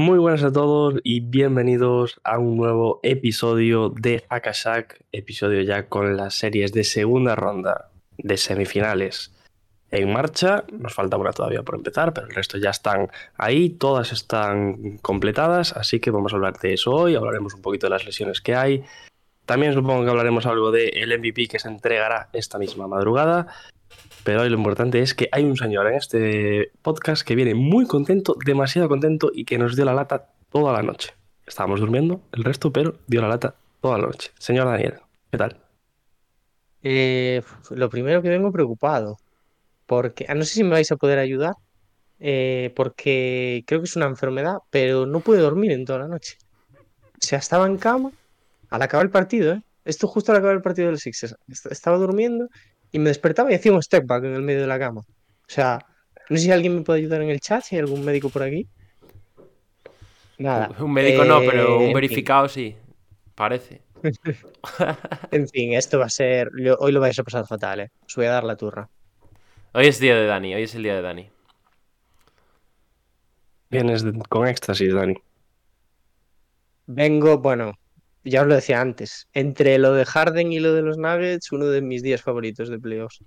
Muy buenas a todos y bienvenidos a un nuevo episodio de Hackashack, episodio ya con las series de segunda ronda de semifinales en marcha. Nos falta una todavía por empezar, pero el resto ya están ahí, todas están completadas, así que vamos a hablar de eso hoy, hablaremos un poquito de las lesiones que hay. También supongo que hablaremos algo del MVP que se entregará esta misma madrugada. Pero hoy lo importante es que hay un señor en este podcast que viene muy contento, demasiado contento y que nos dio la lata toda la noche. Estábamos durmiendo el resto, pero dio la lata toda la noche. Señor Daniel, ¿qué tal? Eh, lo primero que vengo preocupado, porque ah, no sé si me vais a poder ayudar, eh, porque creo que es una enfermedad, pero no pude dormir en toda la noche. O sea, estaba en cama al acabar el partido, ¿eh? Esto justo al acabar el partido de los Sixers. Est- Estaba durmiendo y me despertaba y hacía un step back en el medio de la cama. O sea, no sé si alguien me puede ayudar en el chat, si hay algún médico por aquí. Nada. Un médico no, eh, pero en un fin. verificado sí. Parece. En fin, esto va a ser. Hoy lo vais a pasar fatal, ¿eh? Os voy a dar la turra. Hoy es día de Dani, hoy es el día de Dani. Vienes con éxtasis, Dani. Vengo, bueno, ya os lo decía antes, entre lo de Harden y lo de los Nuggets, uno de mis días favoritos de playoffs.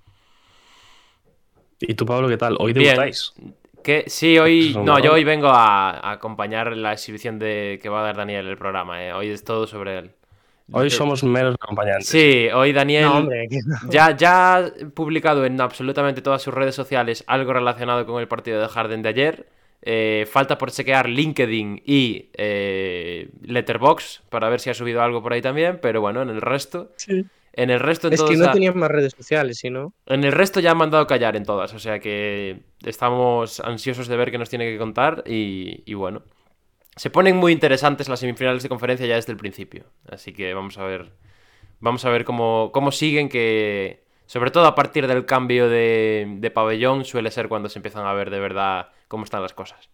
¿Y tú, Pablo, qué tal? Hoy debutáis. Que sí, hoy. No, yo hoy vengo a, a acompañar la exhibición de que va a dar Daniel el programa. eh. Hoy es todo sobre él. Hoy Eh, somos meros acompañantes. Sí, hoy Daniel. No, hombre, que no. Ya, ya ha publicado en absolutamente todas sus redes sociales algo relacionado con el partido de Harden de ayer. Eh, falta por chequear LinkedIn y eh, Letterbox para ver si ha subido algo por ahí también. Pero bueno, en el resto. En el resto, en Es que no ha- tenía más redes sociales, sino. En el resto ya han mandado callar en todas, o sea que estamos ansiosos de ver qué nos tiene que contar y, y bueno. Se ponen muy interesantes las semifinales de conferencia ya desde el principio, así que vamos a ver vamos a ver cómo, cómo siguen que sobre todo a partir del cambio de, de pabellón suele ser cuando se empiezan a ver de verdad cómo están las cosas.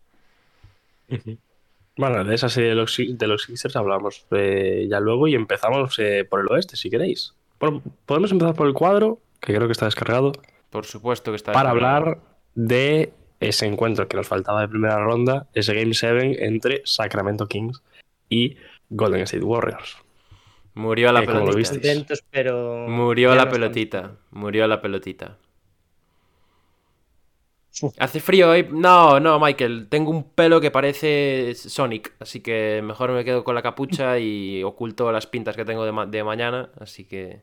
Bueno, de esa serie de los, de los Sixers hablamos eh, ya luego y empezamos eh, por el oeste, si queréis. Bueno, podemos empezar por el cuadro, que creo que está descargado, Por supuesto que está para descargado. hablar de ese encuentro que nos faltaba de primera ronda, ese Game 7 entre Sacramento Kings y Golden State Warriors. Murió la Eh, pelotita. Murió ya la no están. pelotita. Murió la pelotita. Hace frío hoy. No, no, Michael. Tengo un pelo que parece Sonic. Así que mejor me quedo con la capucha y oculto las pintas que tengo de, ma- de mañana. Así que.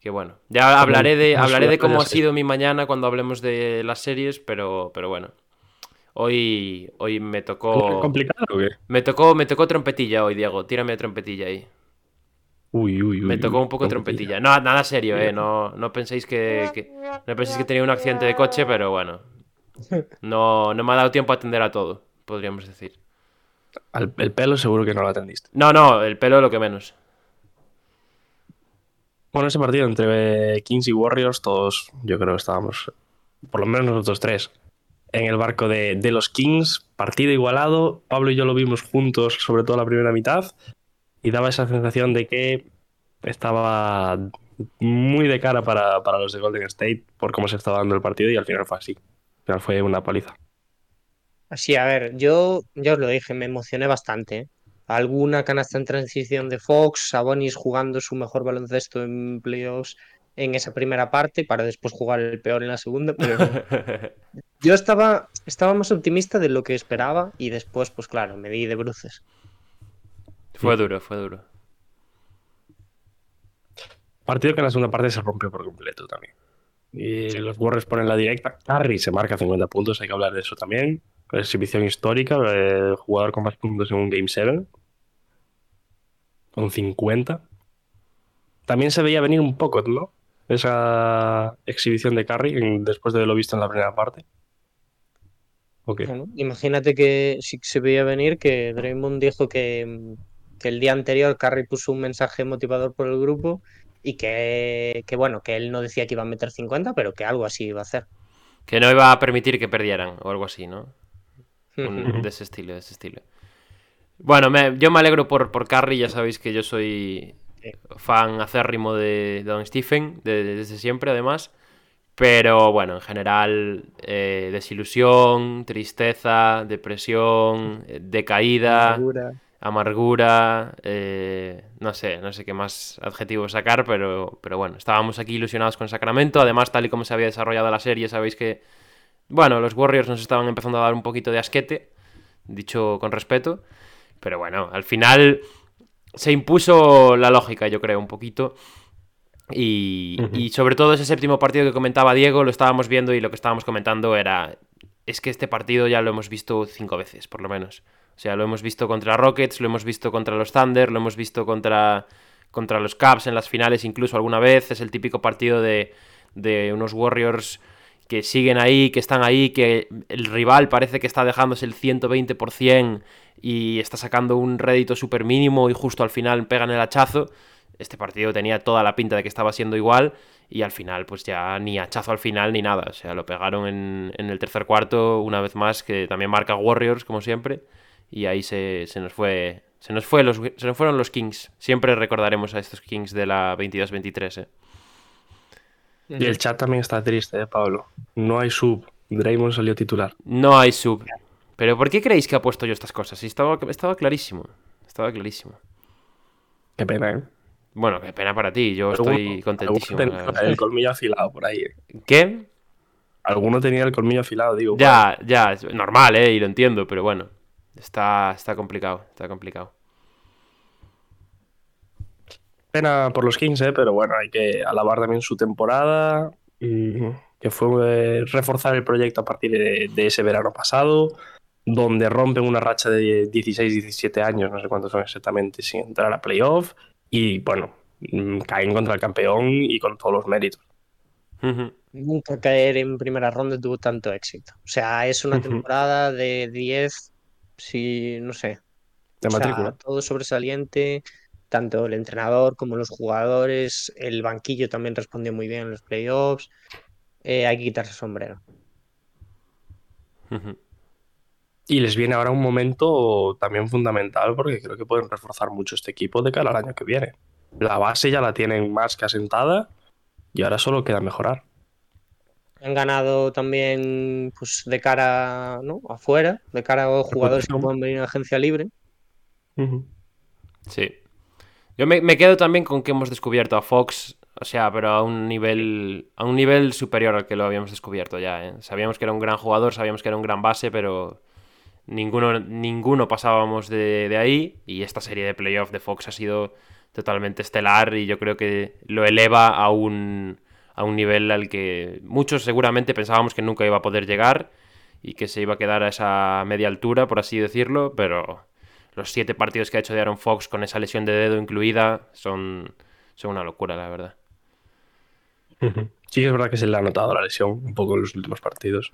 Que bueno. Ya hablaré de, hablaré de cómo ha sido mi mañana cuando hablemos de las series, pero, pero bueno. Hoy, hoy me tocó. ¿Complicado? Me tocó, me tocó trompetilla hoy, Diego. Tírame trompetilla ahí. Uy, uy, uy. Me tocó un poco trompetilla. No, nada serio, eh. No, no penséis que, que- no penséis que tenía un accidente de coche, pero bueno. No, no me ha dado tiempo a atender a todo, podríamos decir. Al- el pelo seguro que no lo atendiste. No, no, el pelo lo que menos. Bueno, ese partido entre Kings y Warriors, todos yo creo que estábamos, por lo menos nosotros tres, en el barco de, de los Kings, partido igualado. Pablo y yo lo vimos juntos, sobre todo la primera mitad, y daba esa sensación de que estaba muy de cara para, para los de Golden State por cómo se estaba dando el partido, y al final fue así. Al final fue una paliza. Así, a ver, yo ya os lo dije, me emocioné bastante. ¿eh? Alguna canasta en transición de Fox, Sabonis jugando su mejor baloncesto en playoffs en esa primera parte para después jugar el peor en la segunda. Pero yo estaba, estaba más optimista de lo que esperaba y después, pues claro, me di de bruces. Fue duro, fue duro. Partido que en la segunda parte se rompió por completo también. Y los Warriors ponen la directa. Curry se marca 50 puntos, hay que hablar de eso también. Exhibición histórica, el jugador con más puntos en un Game 7. Con 50. También se veía venir un poco, ¿no? Esa exhibición de Curry en- después de lo visto en la primera parte. Ok. Bueno, imagínate que si se veía venir que Draymond dijo que, que el día anterior Curry puso un mensaje motivador por el grupo y que, que, bueno, que él no decía que iba a meter 50, pero que algo así iba a hacer. Que no iba a permitir que perdieran o algo así, ¿no? Un- de ese estilo, de ese estilo. Bueno, me- yo me alegro por, por Curry, ya sabéis que yo soy fan acérrimo de, de Don Stephen, de- de- desde siempre además. Pero bueno, en general, eh, desilusión, tristeza, depresión, eh, decaída, Segura. Amargura, eh, no sé, no sé qué más adjetivos sacar, pero, pero bueno, estábamos aquí ilusionados con Sacramento. Además, tal y como se había desarrollado la serie, sabéis que, bueno, los Warriors nos estaban empezando a dar un poquito de asquete, dicho con respeto. Pero bueno, al final se impuso la lógica, yo creo, un poquito. Y, y sobre todo ese séptimo partido que comentaba Diego, lo estábamos viendo y lo que estábamos comentando era, es que este partido ya lo hemos visto cinco veces, por lo menos. O sea, lo hemos visto contra Rockets, lo hemos visto contra los Thunder, lo hemos visto contra, contra los Cavs en las finales incluso alguna vez. Es el típico partido de, de unos Warriors que siguen ahí, que están ahí, que el rival parece que está dejándose el 120% y está sacando un rédito súper mínimo y justo al final pegan el hachazo. Este partido tenía toda la pinta de que estaba siendo igual y al final pues ya ni hachazo al final ni nada. O sea, lo pegaron en, en el tercer cuarto una vez más, que también marca Warriors como siempre. Y ahí se, se nos fue... Se nos, fue los, se nos fueron los Kings. Siempre recordaremos a estos Kings de la 22-23. ¿eh? Y el chat también está triste, ¿eh, Pablo? No hay sub. Draymond salió titular. No hay sub. Pero ¿por qué creéis que ha puesto yo estas cosas? Si estaba, estaba clarísimo. Estaba clarísimo. Qué pena, ¿eh? Bueno, qué pena para ti. Yo estoy contentísimo. el colmillo afilado por ahí. ¿eh? ¿Qué? Alguno tenía el colmillo afilado, digo. Ya, ya, es normal, ¿eh? Y lo entiendo, pero bueno. Está, está complicado, está complicado. Pena por los Kings, ¿eh? Pero bueno, hay que alabar también su temporada. y que fue eh, reforzar el proyecto a partir de, de ese verano pasado, donde rompen una racha de 16, 17 años, no sé cuántos son exactamente, sin entrar a playoff. Y bueno, mm, caen contra el campeón y con todos los méritos. Nunca caer en primera ronda tuvo tanto éxito. O sea, es una temporada de 10, si no sé. De O sea, matrícula. todo sobresaliente, tanto el entrenador como los jugadores, el banquillo también respondió muy bien en los playoffs. Eh, hay que quitarse el sombrero. Y les viene ahora un momento también fundamental porque creo que pueden reforzar mucho este equipo de cara al año que viene. La base ya la tienen más que asentada y ahora solo queda mejorar. Han ganado también pues, de cara ¿no? afuera, de cara a jugadores que puedan venir a agencia libre. Sí. Yo me, me quedo también con que hemos descubierto a Fox, o sea, pero a un nivel a un nivel superior al que lo habíamos descubierto ya. ¿eh? Sabíamos que era un gran jugador, sabíamos que era un gran base, pero ninguno, ninguno pasábamos de, de ahí. Y esta serie de playoff de Fox ha sido totalmente estelar y yo creo que lo eleva a un, a un nivel al que muchos seguramente pensábamos que nunca iba a poder llegar y que se iba a quedar a esa media altura, por así decirlo, pero los siete partidos que ha hecho de Aaron Fox con esa lesión de dedo incluida son, son una locura, la verdad. Sí, es verdad que se le ha notado la lesión un poco en los últimos partidos.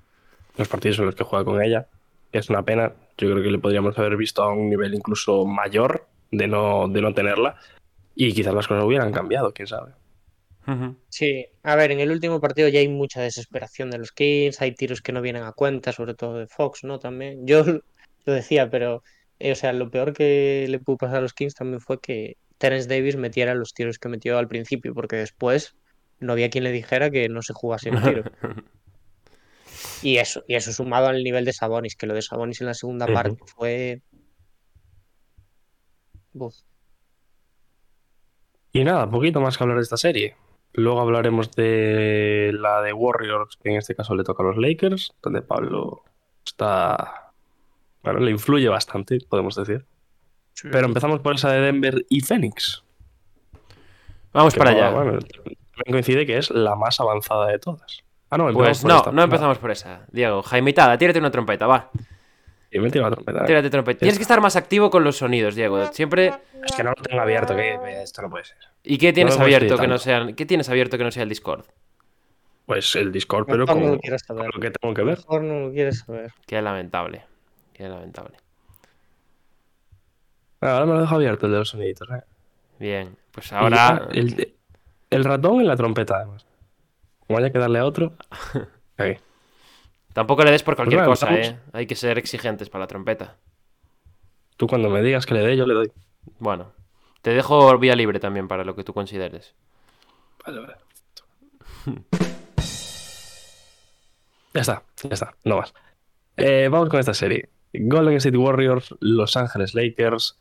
Los partidos en los que juega con ella. Es una pena. Yo creo que le podríamos haber visto a un nivel incluso mayor de no, de no tenerla. Y quizás las cosas hubieran cambiado, quién sabe. Sí, a ver, en el último partido ya hay mucha desesperación de los Kings, hay tiros que no vienen a cuenta, sobre todo de Fox, ¿no? También. Yo lo decía, pero, eh, o sea, lo peor que le pudo pasar a los Kings también fue que Terence Davis metiera los tiros que metió al principio, porque después no había quien le dijera que no se jugase un tiro. Y eso, y eso sumado al nivel de Sabonis, que lo de Sabonis en la segunda parte fue. Buf. Y nada, poquito más que hablar de esta serie. Luego hablaremos de la de Warriors, que en este caso le toca a los Lakers, donde Pablo está. Bueno, le influye bastante, podemos decir. Pero empezamos por esa de Denver y Phoenix. Vamos que para no, allá. Bueno, también coincide que es la más avanzada de todas. Ah, no, pues empezamos por no, esta. no empezamos por esa. Diego, Jaimitada, tírate una trompeta, va. Y me tira la trompeta. Tírate trompeta. Tienes que estar más activo con los sonidos, Diego. Siempre. Es que no lo tengo abierto, que esto no puede ser. ¿Y qué tienes No abierto que no sea. ¿Qué tienes abierto que no sea el Discord? Pues el Discord, pero con, no lo quieres con saber. lo que tengo que ver. Mejor no lo quieres saber. Qué lamentable. Qué lamentable. Ahora me lo dejo abierto el de los soniditos. ¿eh? Bien, pues ahora... El, el ratón y la trompeta, además. Como haya que darle a otro. Ahí. Tampoco le des por cualquier bueno, cosa, vamos. ¿eh? Hay que ser exigentes para la trompeta. Tú cuando me digas que le dé, yo le doy. Bueno, te dejo vía libre también para lo que tú consideres. Vale, vale. Ya está, ya está, no más. Eh, vamos con esta serie. Golden State Warriors, Los Ángeles Lakers.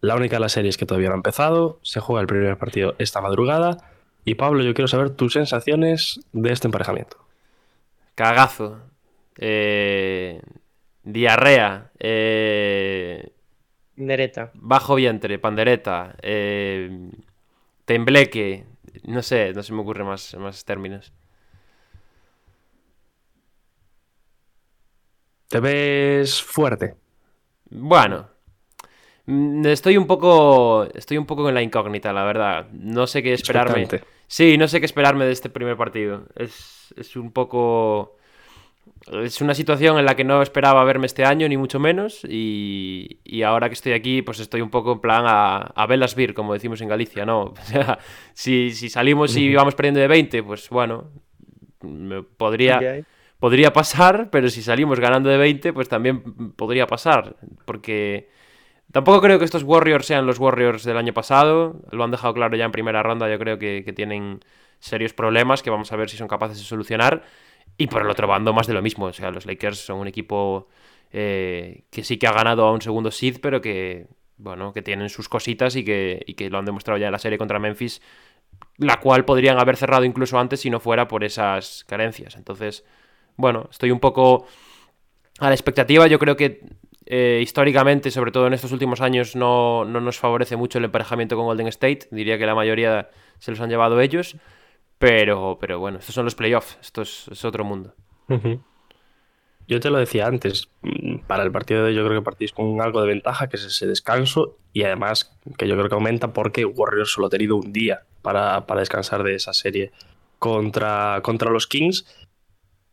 La única de las series que todavía no ha empezado. Se juega el primer partido esta madrugada. Y Pablo, yo quiero saber tus sensaciones de este emparejamiento. Cagazo. Eh, Diarrea. Eh, Nereta. Bajo vientre, pandereta. eh, tembleque. No sé, no se me ocurren más, más términos. ¿Te ves fuerte? Bueno. mm, Estoy un poco. Estoy un poco en la incógnita, la verdad. No sé qué esperarme. Expectante. Sí, no sé qué esperarme de este primer partido. Es, es un poco. Es una situación en la que no esperaba verme este año, ni mucho menos. Y, y ahora que estoy aquí, pues estoy un poco en plan a, a velas vir, como decimos en Galicia, ¿no? O sea, si, si salimos y vamos perdiendo de 20, pues bueno, podría, podría pasar, pero si salimos ganando de 20, pues también podría pasar. Porque tampoco creo que estos Warriors sean los Warriors del año pasado. Lo han dejado claro ya en primera ronda. Yo creo que, que tienen serios problemas que vamos a ver si son capaces de solucionar. Y por el otro bando, más de lo mismo. O sea, los Lakers son un equipo eh, que sí que ha ganado a un segundo seed, pero que, bueno, que tienen sus cositas y que, y que lo han demostrado ya en la serie contra Memphis, la cual podrían haber cerrado incluso antes si no fuera por esas carencias. Entonces, bueno, estoy un poco a la expectativa. Yo creo que eh, históricamente, sobre todo en estos últimos años, no, no nos favorece mucho el emparejamiento con Golden State. Diría que la mayoría se los han llevado ellos. Pero, pero bueno, estos son los playoffs. Esto es, es otro mundo. Yo te lo decía antes, mm, para el partido de hoy yo creo que partís con algo de ventaja, que es ese descanso, y además que yo creo que aumenta porque Warriors solo ha tenido un día para, para descansar de esa serie contra, contra los Kings.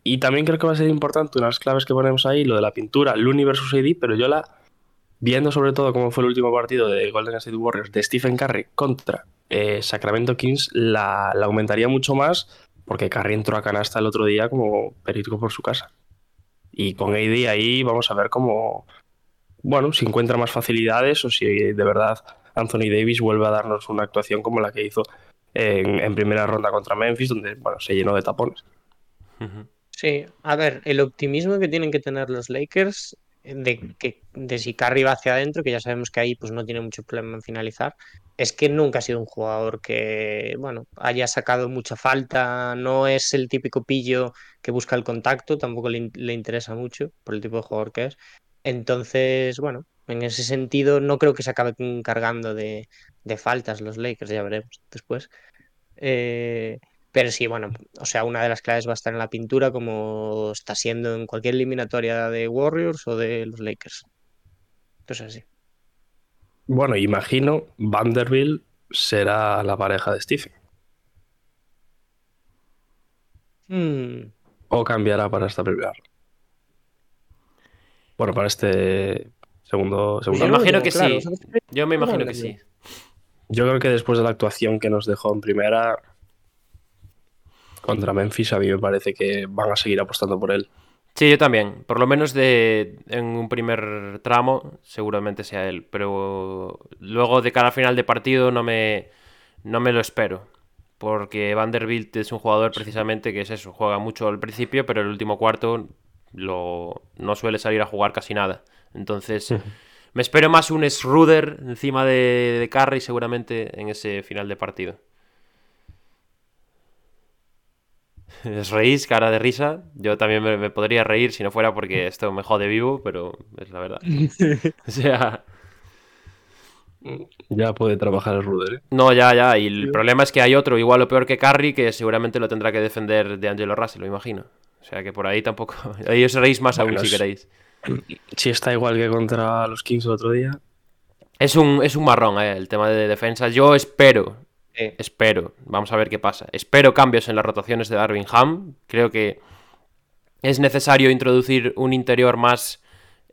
Y también creo que va a ser importante unas claves que ponemos ahí, lo de la pintura, Looney versus AD, pero yo la, viendo sobre todo cómo fue el último partido de Golden State Warriors de Stephen Curry contra eh, Sacramento Kings, la, la aumentaría mucho más porque Curry entró a canasta el otro día como perico por su casa. Y con AD ahí vamos a ver cómo, bueno, si encuentra más facilidades o si de verdad Anthony Davis vuelve a darnos una actuación como la que hizo en, en primera ronda contra Memphis, donde, bueno, se llenó de tapones. Sí, a ver, el optimismo que tienen que tener los Lakers de que de si Curry va hacia adentro, que ya sabemos que ahí pues no tiene mucho problema en finalizar, es que nunca ha sido un jugador que, bueno, haya sacado mucha falta, no es el típico pillo que busca el contacto, tampoco le, le interesa mucho por el tipo de jugador que es. Entonces, bueno, en ese sentido no creo que se acabe cargando de, de faltas los Lakers, ya veremos después. Eh, pero sí, bueno, o sea, una de las claves va a estar en la pintura, como está siendo en cualquier eliminatoria de Warriors o de los Lakers. Entonces, sí. Bueno, imagino Vanderbilt será la pareja de Stephen. Hmm, O cambiará para esta primera. Bueno, para este segundo, segundo Yo imagino que claro, sí. Yo me imagino que sí. Yo creo que después de la actuación que nos dejó en primera contra Memphis, a mí me parece que van a seguir apostando por él. Sí, yo también. Por lo menos de en un primer tramo, seguramente sea él. Pero luego de cara al final de partido no me, no me lo espero. Porque Vanderbilt es un jugador precisamente que es eso, juega mucho al principio, pero el último cuarto lo, no suele salir a jugar casi nada. Entonces, me espero más un Schroeder encima de, de Curry seguramente en ese final de partido. ¿Os reís, cara de risa? Yo también me, me podría reír si no fuera porque esto me jode vivo, pero es la verdad. O sea, Ya puede trabajar el Ruder. ¿eh? no, ya, ya. Y el problema es que hay otro igual o peor que Curry que seguramente lo tendrá que defender de Angelo Russell, lo imagino. O sea que por ahí tampoco. Ahí os reís más aún si queréis. Si está igual que contra los Kings el otro día. Es un, es un marrón, eh, el tema de defensa. Yo espero, Espero, vamos a ver qué pasa. Espero cambios en las rotaciones de Darwin Ham. Creo que es necesario introducir un interior más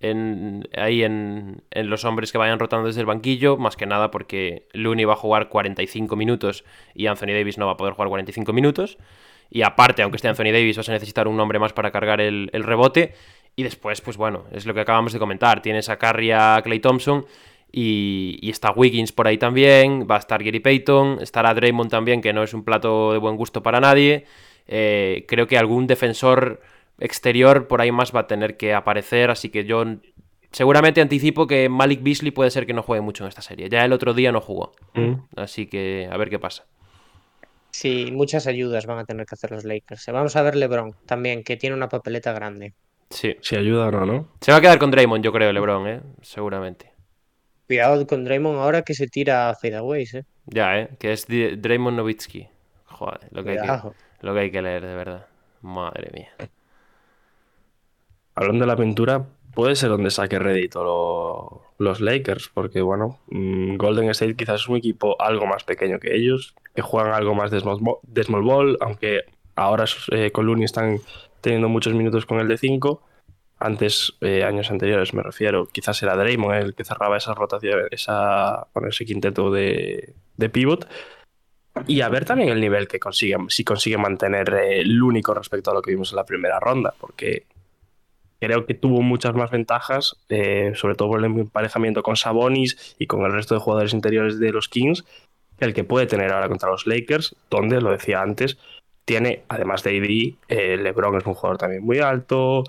en, ahí en, los hombres que vayan rotando desde el banquillo, más que nada porque Looney va a jugar 45 minutos y Anthony Davis no va a poder jugar 45 minutos. Y aparte, aunque esté Anthony Davis, vas a necesitar un hombre más para cargar el, el rebote. Y después, pues bueno, es lo que acabamos de comentar. Tienes a Curry, a Clay Thompson y, y, está Wiggins por ahí también. Va a estar Gary Payton. Estará Draymond también, que no es un plato de buen gusto para nadie. Eh, creo que algún defensor exterior por ahí más va a tener que aparecer. Así que yo seguramente anticipo que Malik Beasley puede ser que no juegue mucho en esta serie. Ya el otro día no jugó. Mm. Así que a ver qué pasa. Sí, muchas ayudas van a tener que hacer los Lakers. Vamos a ver LeBron también, que tiene una papeleta grande. Sí. Si ayuda o no, ¿no? Se va a quedar con Draymond, yo creo, LeBron, ¿eh? Seguramente. Cuidado con Draymond ahora que se tira a fadeaways, ¿eh? Ya, ¿eh? Que es Draymond Novitsky. Joder, lo que, hay que, lo que hay que leer, de verdad. Madre mía. Hablando de la pintura, puede ser donde saque rédito lo, los Lakers, porque bueno, mm, Golden State quizás es un equipo algo más pequeño que ellos, que juegan algo más de small, de small ball, aunque ahora eh, con Looney están teniendo muchos minutos con el de 5. Antes, eh, años anteriores me refiero, quizás era Draymond el que cerraba esa rotación, esa, bueno, ese quinteto de, de pivot. Y a ver también el nivel que consigue, si consigue mantener eh, el único respecto a lo que vimos en la primera ronda, porque creo que tuvo muchas más ventajas, eh, sobre todo por el emparejamiento con Sabonis y con el resto de jugadores interiores de los Kings, que el que puede tener ahora contra los Lakers, donde, lo decía antes, tiene, además de AD, eh, LeBron es un jugador también muy alto,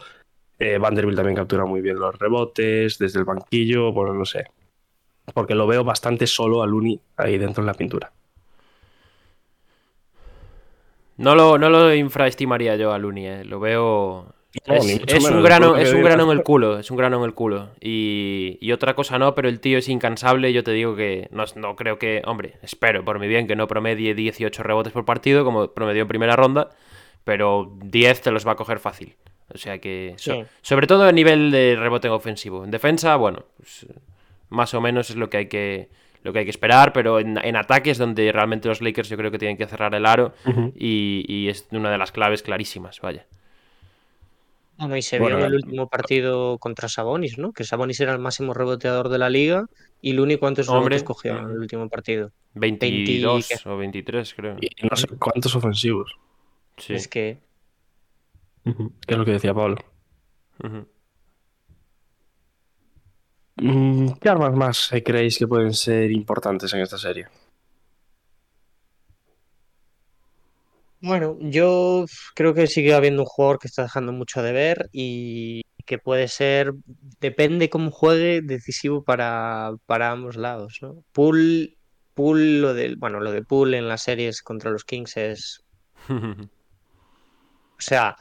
eh, Vanderbilt también captura muy bien los rebotes, desde el banquillo, bueno, no sé. Porque lo veo bastante solo a Looney ahí dentro en la pintura. No lo, no lo infraestimaría yo a Looney, eh. lo veo es, un grano, es un grano en el culo, es un grano en el culo. Y, otra cosa no, pero el tío es incansable. Yo te digo que no, no, creo que, hombre, espero por mi bien que no promedie 18 rebotes por partido como promedió en primera ronda, pero 10 te los va a coger fácil. O sea que, sobre todo a nivel de rebote ofensivo. En defensa, bueno, pues, más o menos es lo que hay que, lo que hay que esperar, pero en, ataques donde realmente los Lakers yo creo que tienen que cerrar el aro y, y es una de las claves clarísimas, vaya. Bueno, y se vio en el último partido contra Sabonis, ¿no? Que Sabonis era el máximo reboteador de la liga y Luni cuántos hombres cogió en el último partido. 22 o 23, creo. Y no sé cuántos ofensivos. Sí. Es que... ¿Qué es lo que decía Pablo? Mm, ¿Qué armas más creéis que pueden ser importantes en esta serie? Bueno, yo creo que sigue habiendo un jugador que está dejando mucho de ver y que puede ser, depende cómo juegue, decisivo para, para ambos lados, ¿no? Pool, pool, lo del, bueno, lo de Pool en las series contra los Kings es. O sea,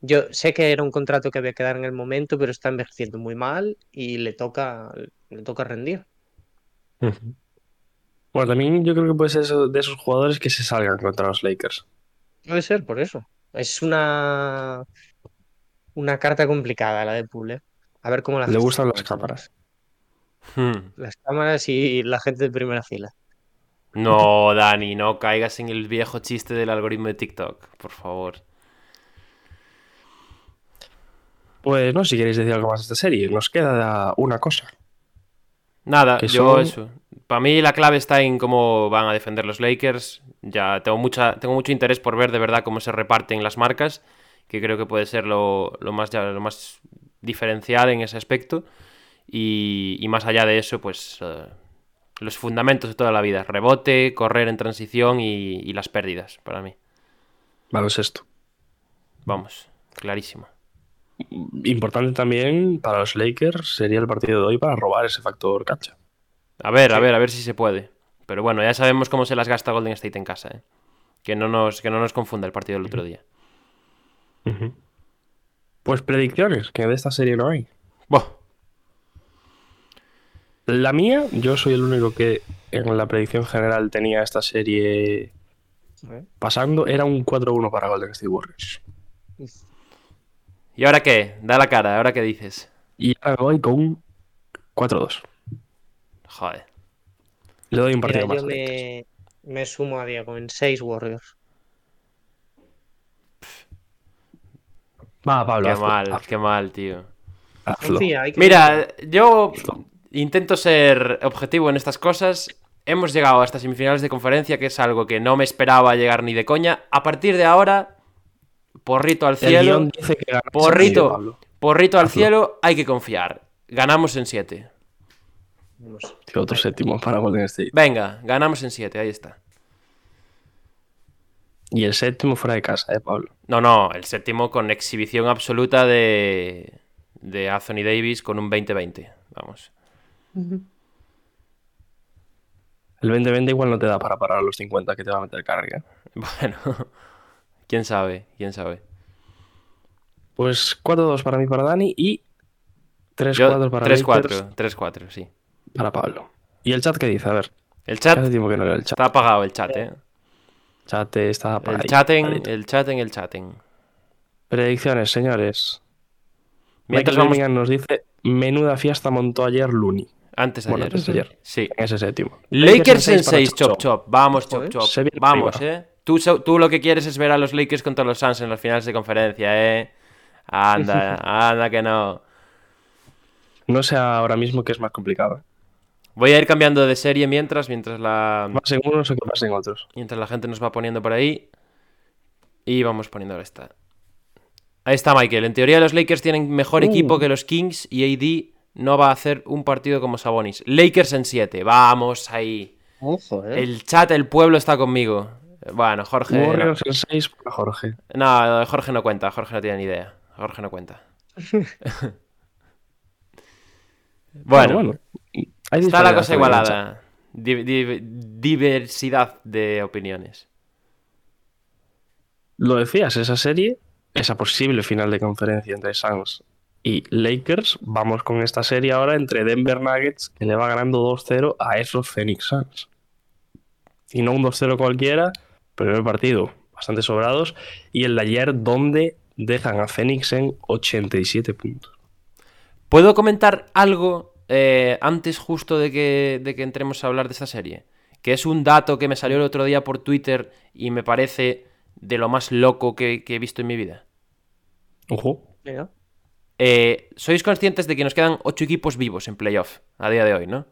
yo sé que era un contrato que había que dar en el momento, pero está envejeciendo muy mal y le toca, le toca rendir. Bueno, también yo creo que puede ser de esos jugadores que se salgan contra los Lakers. Puede ser por eso. Es una una carta complicada la de Pool, ¿eh? A ver cómo la Le gustan las cámaras. Hmm. Las cámaras y la gente de primera fila. No, Dani, no caigas en el viejo chiste del algoritmo de TikTok, por favor. Pues no si queréis decir algo más de esta serie. Nos queda una cosa. Nada, yo eso. Para mí la clave está en cómo van a defender los Lakers. Ya tengo, mucha, tengo mucho interés por ver de verdad cómo se reparten las marcas, que creo que puede ser lo, más, lo más diferencial en ese aspecto. Y, más allá de eso, pues eh, los fundamentos de toda la vida. Rebote, correr en transición y, las pérdidas, para mí. esto Vamos, clarísimo. Importante también para los Lakers sería el partido de hoy para robar ese factor cancha. A ver, a ver, a ver si se puede. Pero bueno, ya sabemos cómo se las gasta Golden State en casa, ¿eh? Que no nos, que no nos confunda el partido del otro día. Pues predicciones, que de esta serie no hay. La mía, yo soy el único que en la predicción general tenía esta serie pasando, era un 4-1 para Golden State Warriors. ¿Y ahora qué? Da la cara, ¿ahora qué dices? Y ahora voy con un 4-2. Joder. Le doy un partido más. Yo me, sumo a Diego en 6 Warriors. Va, Pablo. Qué mal, qué mal, tío. Hazlo. Confía, hay que Mira, yo intento ser objetivo en estas cosas. Hemos llegado a estas semifinales de conferencia, que es algo que no me esperaba llegar ni de coña. A partir de ahora, porrito al El cielo. dice que Porrito, medio, porrito al Hazlo. cielo, hay que confiar. Ganamos en 7. Vamos. Tío, otro séptimo para Golden State. Venga, ganamos en 7, ahí está. Y el séptimo fuera de casa, ¿eh, Pablo? No, no, el séptimo con exhibición absoluta de, de Anthony Davis con un 20-20. Vamos. El 2020 igual no te da para parar los 50 que te va a meter carga. Bueno, quién sabe, quién sabe. Pues 4-2 para mí, para Dani y 3-4 Yo, para 3-4, Lakers, 3-4, sí. para Pablo. ¿Y el chat qué dice? A ver, El chat hace tiempo que no leo el chat. está apagado, el chat, ¿eh? El chat está El apagadito, chaten, apagadito. el chaten, el chaten. Predicciones, señores. Mientras vamos... Nos dice, menuda fiesta montó ayer Looney. Antes de Bueno, ayer. antes de ayer. Sí. En ese séptimo. Lakers en para 6, chop chop. Vamos, chop Joder, chop. viene Vamos, eh. Tú, lo que quieres es ver a los Lakers contra los Suns en las finales de conferencia, eh. Anda, anda que no. No sé ahora mismo qué es más complicado. Voy a ir cambiando de serie mientras, mientras la, Más en unos o que más en otros. mientras la gente nos va poniendo por ahí. Y vamos poniendo esta. Ahí está Michael. En teoría los Lakers tienen mejor Uh. equipo que los Kings y AD no va a hacer un partido como Sabonis. Lakers en 7. Vamos ahí. Ojo, eh. El chat, el pueblo está conmigo. Bueno, Jorge. no. Warriors en 6 para Jorge. No, Jorge no cuenta, Jorge no tiene ni idea. Jorge no cuenta. bueno, está la cosa igualada. Di- di- diversidad de opiniones. Lo decías, esa serie, esa posible final de conferencia entre Suns y Lakers, vamos con esta serie ahora entre Denver Nuggets, que le va ganando 2-0 a esos Phoenix Suns. Y no un 2-0 cualquiera, primer partido bastante sobrados, y el de ayer donde dejan a Phoenix en 87 puntos. ¿Puedo comentar algo eh, antes justo de que, de que entremos a hablar de esta serie? Que es un dato que me salió el otro día por Twitter y me parece de lo más loco que, que he visto en mi vida. Ojo. Eh, ¿Sois conscientes de que nos quedan ocho equipos vivos en playoff a día de hoy, no?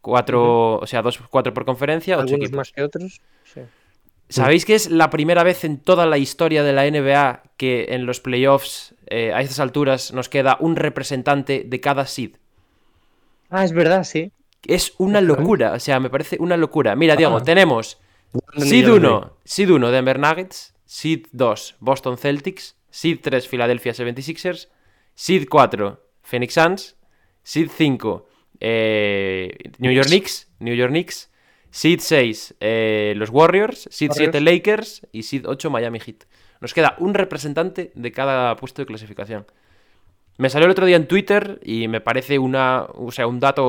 Cuatro, o sea, dos, cuatro por conferencia, ocho Algunos equipos. más que otros. Sí. ¿Sabéis que es la primera vez en toda la historia de la NBA que en los playoffs eh, a estas alturas nos queda un representante de cada seed? Ah, es verdad, sí. Es una locura, o sea, me parece una locura. Mira, Diego, Ah. tenemos Ni Seed yo 1, Seed 1 Denver Nuggets, Seed 2 Boston Celtics, Seed 3 Philadelphia 76ers, Seed 4 Phoenix Suns, Seed 5 eh, New York Knicks, New York Knicks, Seed 6 eh, los Warriors, Seed 7 Lakers y Seed 8 Miami Heat. Nos queda un representante de cada puesto de clasificación. Me salió el otro día en Twitter y me parece una, o sea, un dato,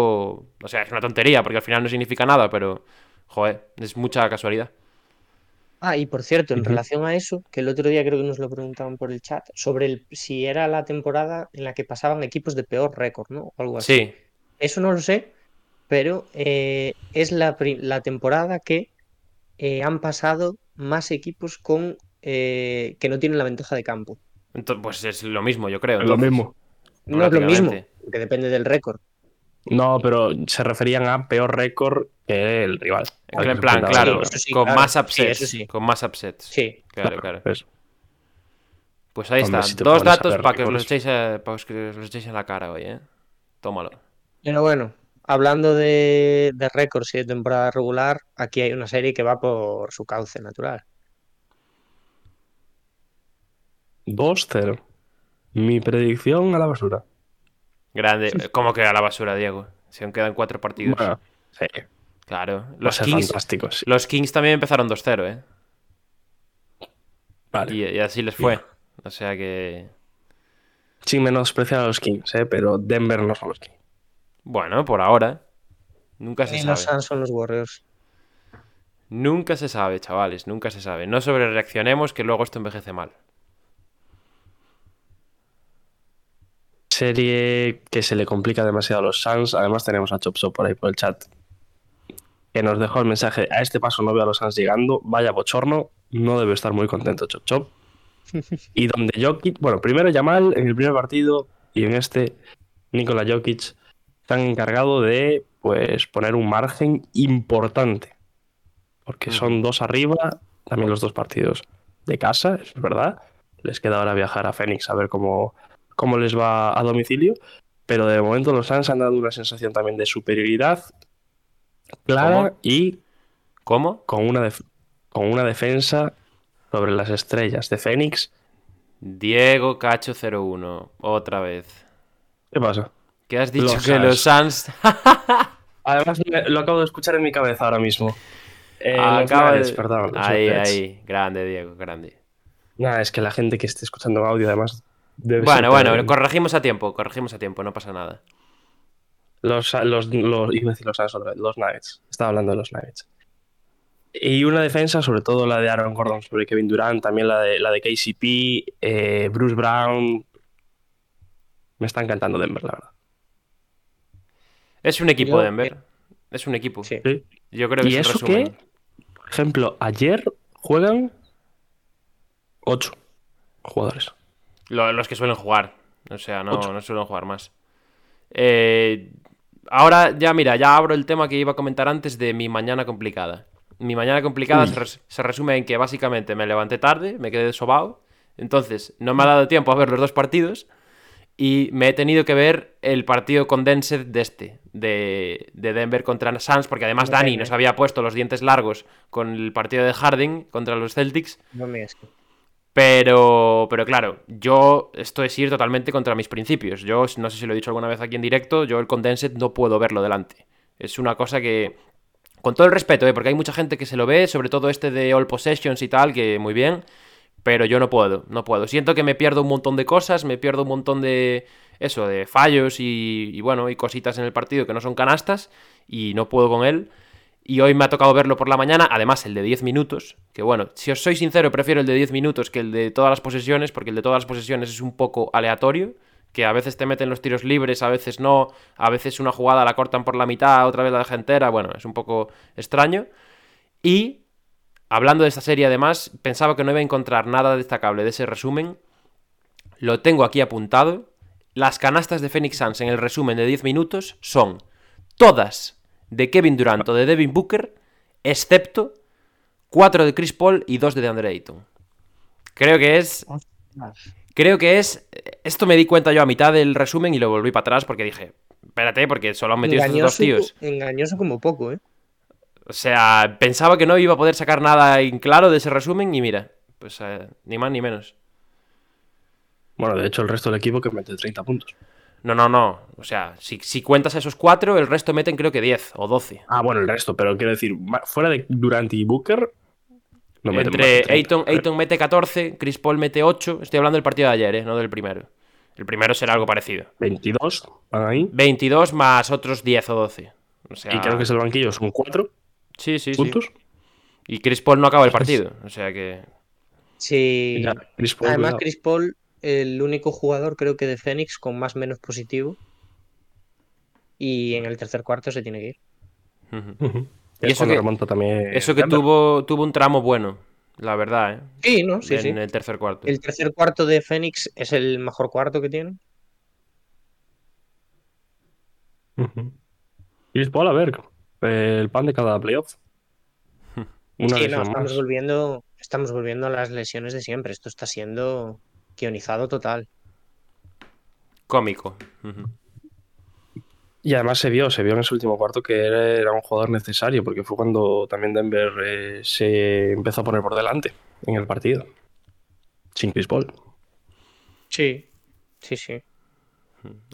o sea, es una tontería porque al final no significa nada, pero joder, es mucha casualidad. Ah, y por cierto, en relación a eso, que el otro día creo que nos lo preguntaban por el chat, sobre el, si era la temporada en la que pasaban equipos de peor récord, ¿no? O algo así. Sí, Eso no lo sé, pero eh, es la, pri- la temporada que eh, han pasado más equipos con eh, que no tienen la ventaja de campo. Entonces, pues es lo mismo, yo creo. Lo mismo. No es lo mismo, que depende del récord. No, pero se referían a peor récord que el rival. En plan, claro, sí, con claro. más upsets. sí. Con más upsets. Sí, Claro, claro. Pues, Pues ahí Hombre, está. si Dos datos para que, os los echéis a- para que os los echéis en la cara hoy, ¿eh? Tómalo. pero bueno, hablando de, de récords y de temporada regular, aquí hay una serie que va por su cauce natural. 2-0. Mi predicción a la basura. Grande. ¿Cómo queda la basura, Diego? Si aún quedan cuatro partidos. Bueno, sí. Claro. A Los Kings, sí. los Kings también empezaron 2-0, ¿eh? Vale. Y, y así les fue. O sea que. Sin menospreciar a los Kings, ¿eh? pero Denver no son los Kings. Bueno, por ahora. Nunca se Y los sabe. Suns son los Warriors. Nunca se sabe, chavales. Nunca se sabe. No sobrereaccionemos que luego esto envejece mal. Serie que se le complica demasiado a los Suns. Además, tenemos a Chop Shop por ahí por el chat. Que nos dejó el mensaje: A este paso no veo a los Suns llegando. Vaya bochorno. No debe estar muy contento Chop Chop. Y donde Jokic. Bueno, primero Yamal en el primer partido. y en este Nikola Jokic se han encargado de pues poner un margen importante. Porque son dos arriba, también los dos partidos de casa, es verdad. Les queda ahora viajar a Phoenix a ver cómo, cómo les va a domicilio. Pero de momento los Suns han dado una sensación también de superioridad clara ¿Cómo? y ¿Cómo? con una, con una defensa sobre las estrellas de Phoenix. Diego Cacho 01, otra vez. ¿Qué pasa? ¿Qué has dicho Los que los Suns... Además, lo acabo de escuchar en mi cabeza ahora mismo. Eh, los Acaba de- perdón. Ahí, ahí. Grande, Diego, grande. Nada, es que la gente que esté escuchando audio, además. Debe Bueno, bueno, que- corregimos a tiempo, corregimos a tiempo, no pasa nada. Los, los, los, iba a decir los Suns los Nuggets. Estaba hablando de los Nuggets. Y una defensa, sobre todo la de Aaron Gordon sobre Kevin Durant, también la de, la de KCP, eh, Bruce Brown. Me está encantando Denver, la verdad. Es un equipo, Yo- Denver. Es un equipo. Sí. Yo creo que ¿Y es el eso resumen. que, por ejemplo, ayer juegan ocho jugadores. Lo- los que suelen jugar. O sea, no, no suelen jugar más. Eh, ahora ya, mira, ya abro el tema que iba a comentar antes de mi mañana complicada. Mi mañana complicada Uy. se, res- se resume en que básicamente me levanté tarde, me quedé sobao. Entonces, no me ha dado tiempo a ver los dos partidos. Y me he tenido que ver el partido condensed de este, de, de Denver contra Suns, porque además No Dani nos había puesto los dientes largos con el partido de Harden contra los Celtics. No me es- Pero, pero claro, yo esto es ir totalmente contra mis principios. Yo no sé si lo he dicho alguna vez aquí en directo, yo el Condensed no puedo verlo delante. Es una cosa que, con todo el respeto, ¿eh? porque hay mucha gente que se lo ve, sobre todo este de All Possessions y tal, que muy bien, pero yo no puedo, no puedo. Siento que me pierdo un montón de cosas, me pierdo un montón de, eso, de fallos y, y bueno, y cositas en el partido que no son canastas y no puedo con él. Y hoy me ha tocado verlo por la mañana, además el de 10 minutos, que bueno, si os soy sincero, prefiero el de 10 minutos que el de todas las posesiones, porque el de todas las posesiones es un poco aleatorio, que a veces te meten los tiros libres, a veces no, a veces una jugada la cortan por la mitad, otra vez la deja entera, bueno, es un poco extraño. Y hablando de esta serie además, pensaba que no iba a encontrar nada destacable de ese resumen, lo tengo aquí apuntado. Las canastas de Phoenix Suns en el resumen de 10 minutos son todas de Kevin Durant o de Devin Booker, excepto 4 de Chris Paul y 2 de DeAndre Ayton. Creo que es. Creo que es. Esto me di cuenta yo a mitad del resumen y lo volví para atrás porque dije. Espérate, porque solo han metido estos dos tíos. engañoso como poco, ¿eh? O sea, pensaba que no iba a poder sacar nada en claro de ese resumen y mira, pues eh, ni más ni menos. Bueno, de hecho, el resto del equipo que mete 30 puntos. No, no, no. O sea, si, si cuentas a esos cuatro, el resto meten creo que 10 o 12. Ah, bueno, el resto, pero quiero decir, fuera de Durant y Booker. no Entre 30. Ayton, Ayton mete 14, Chris Paul mete 8. Estoy hablando del partido de ayer, ¿eh? no del primero. El primero será algo parecido. 22 van ahí. 22 más otros 10 o 12. O sea, Y creo que es el banquillo, son 4 sí, sí, sí. puntos. Y Chris Paul no acaba el partido. O sea que. Sí. Ya, Chris Paul, Además, cuidado. Chris Paul, el único jugador, creo que de Phoenix, con más menos positivo. Y en el tercer cuarto se tiene que ir. Y eso que- remonta también. Eso que tuvo, tuvo un tramo bueno, la verdad, ¿eh? Sí, ¿no? Sí, en sí. el tercer cuarto. El tercer cuarto de Phoenix es el mejor cuarto que tienen. Ujú. Chris Paul, a ver, el pan de cada playoff. Una Sí, no, estamos más. volviendo, estamos volviendo a las lesiones de siempre. Esto está siendo guionizado total. Cómico. Y además se vio, se vio en ese último cuarto que era, era un jugador necesario, porque fue cuando también Denver eh, se empezó a poner por delante en el partido. Sin Chris Paul. Sí, sí, sí.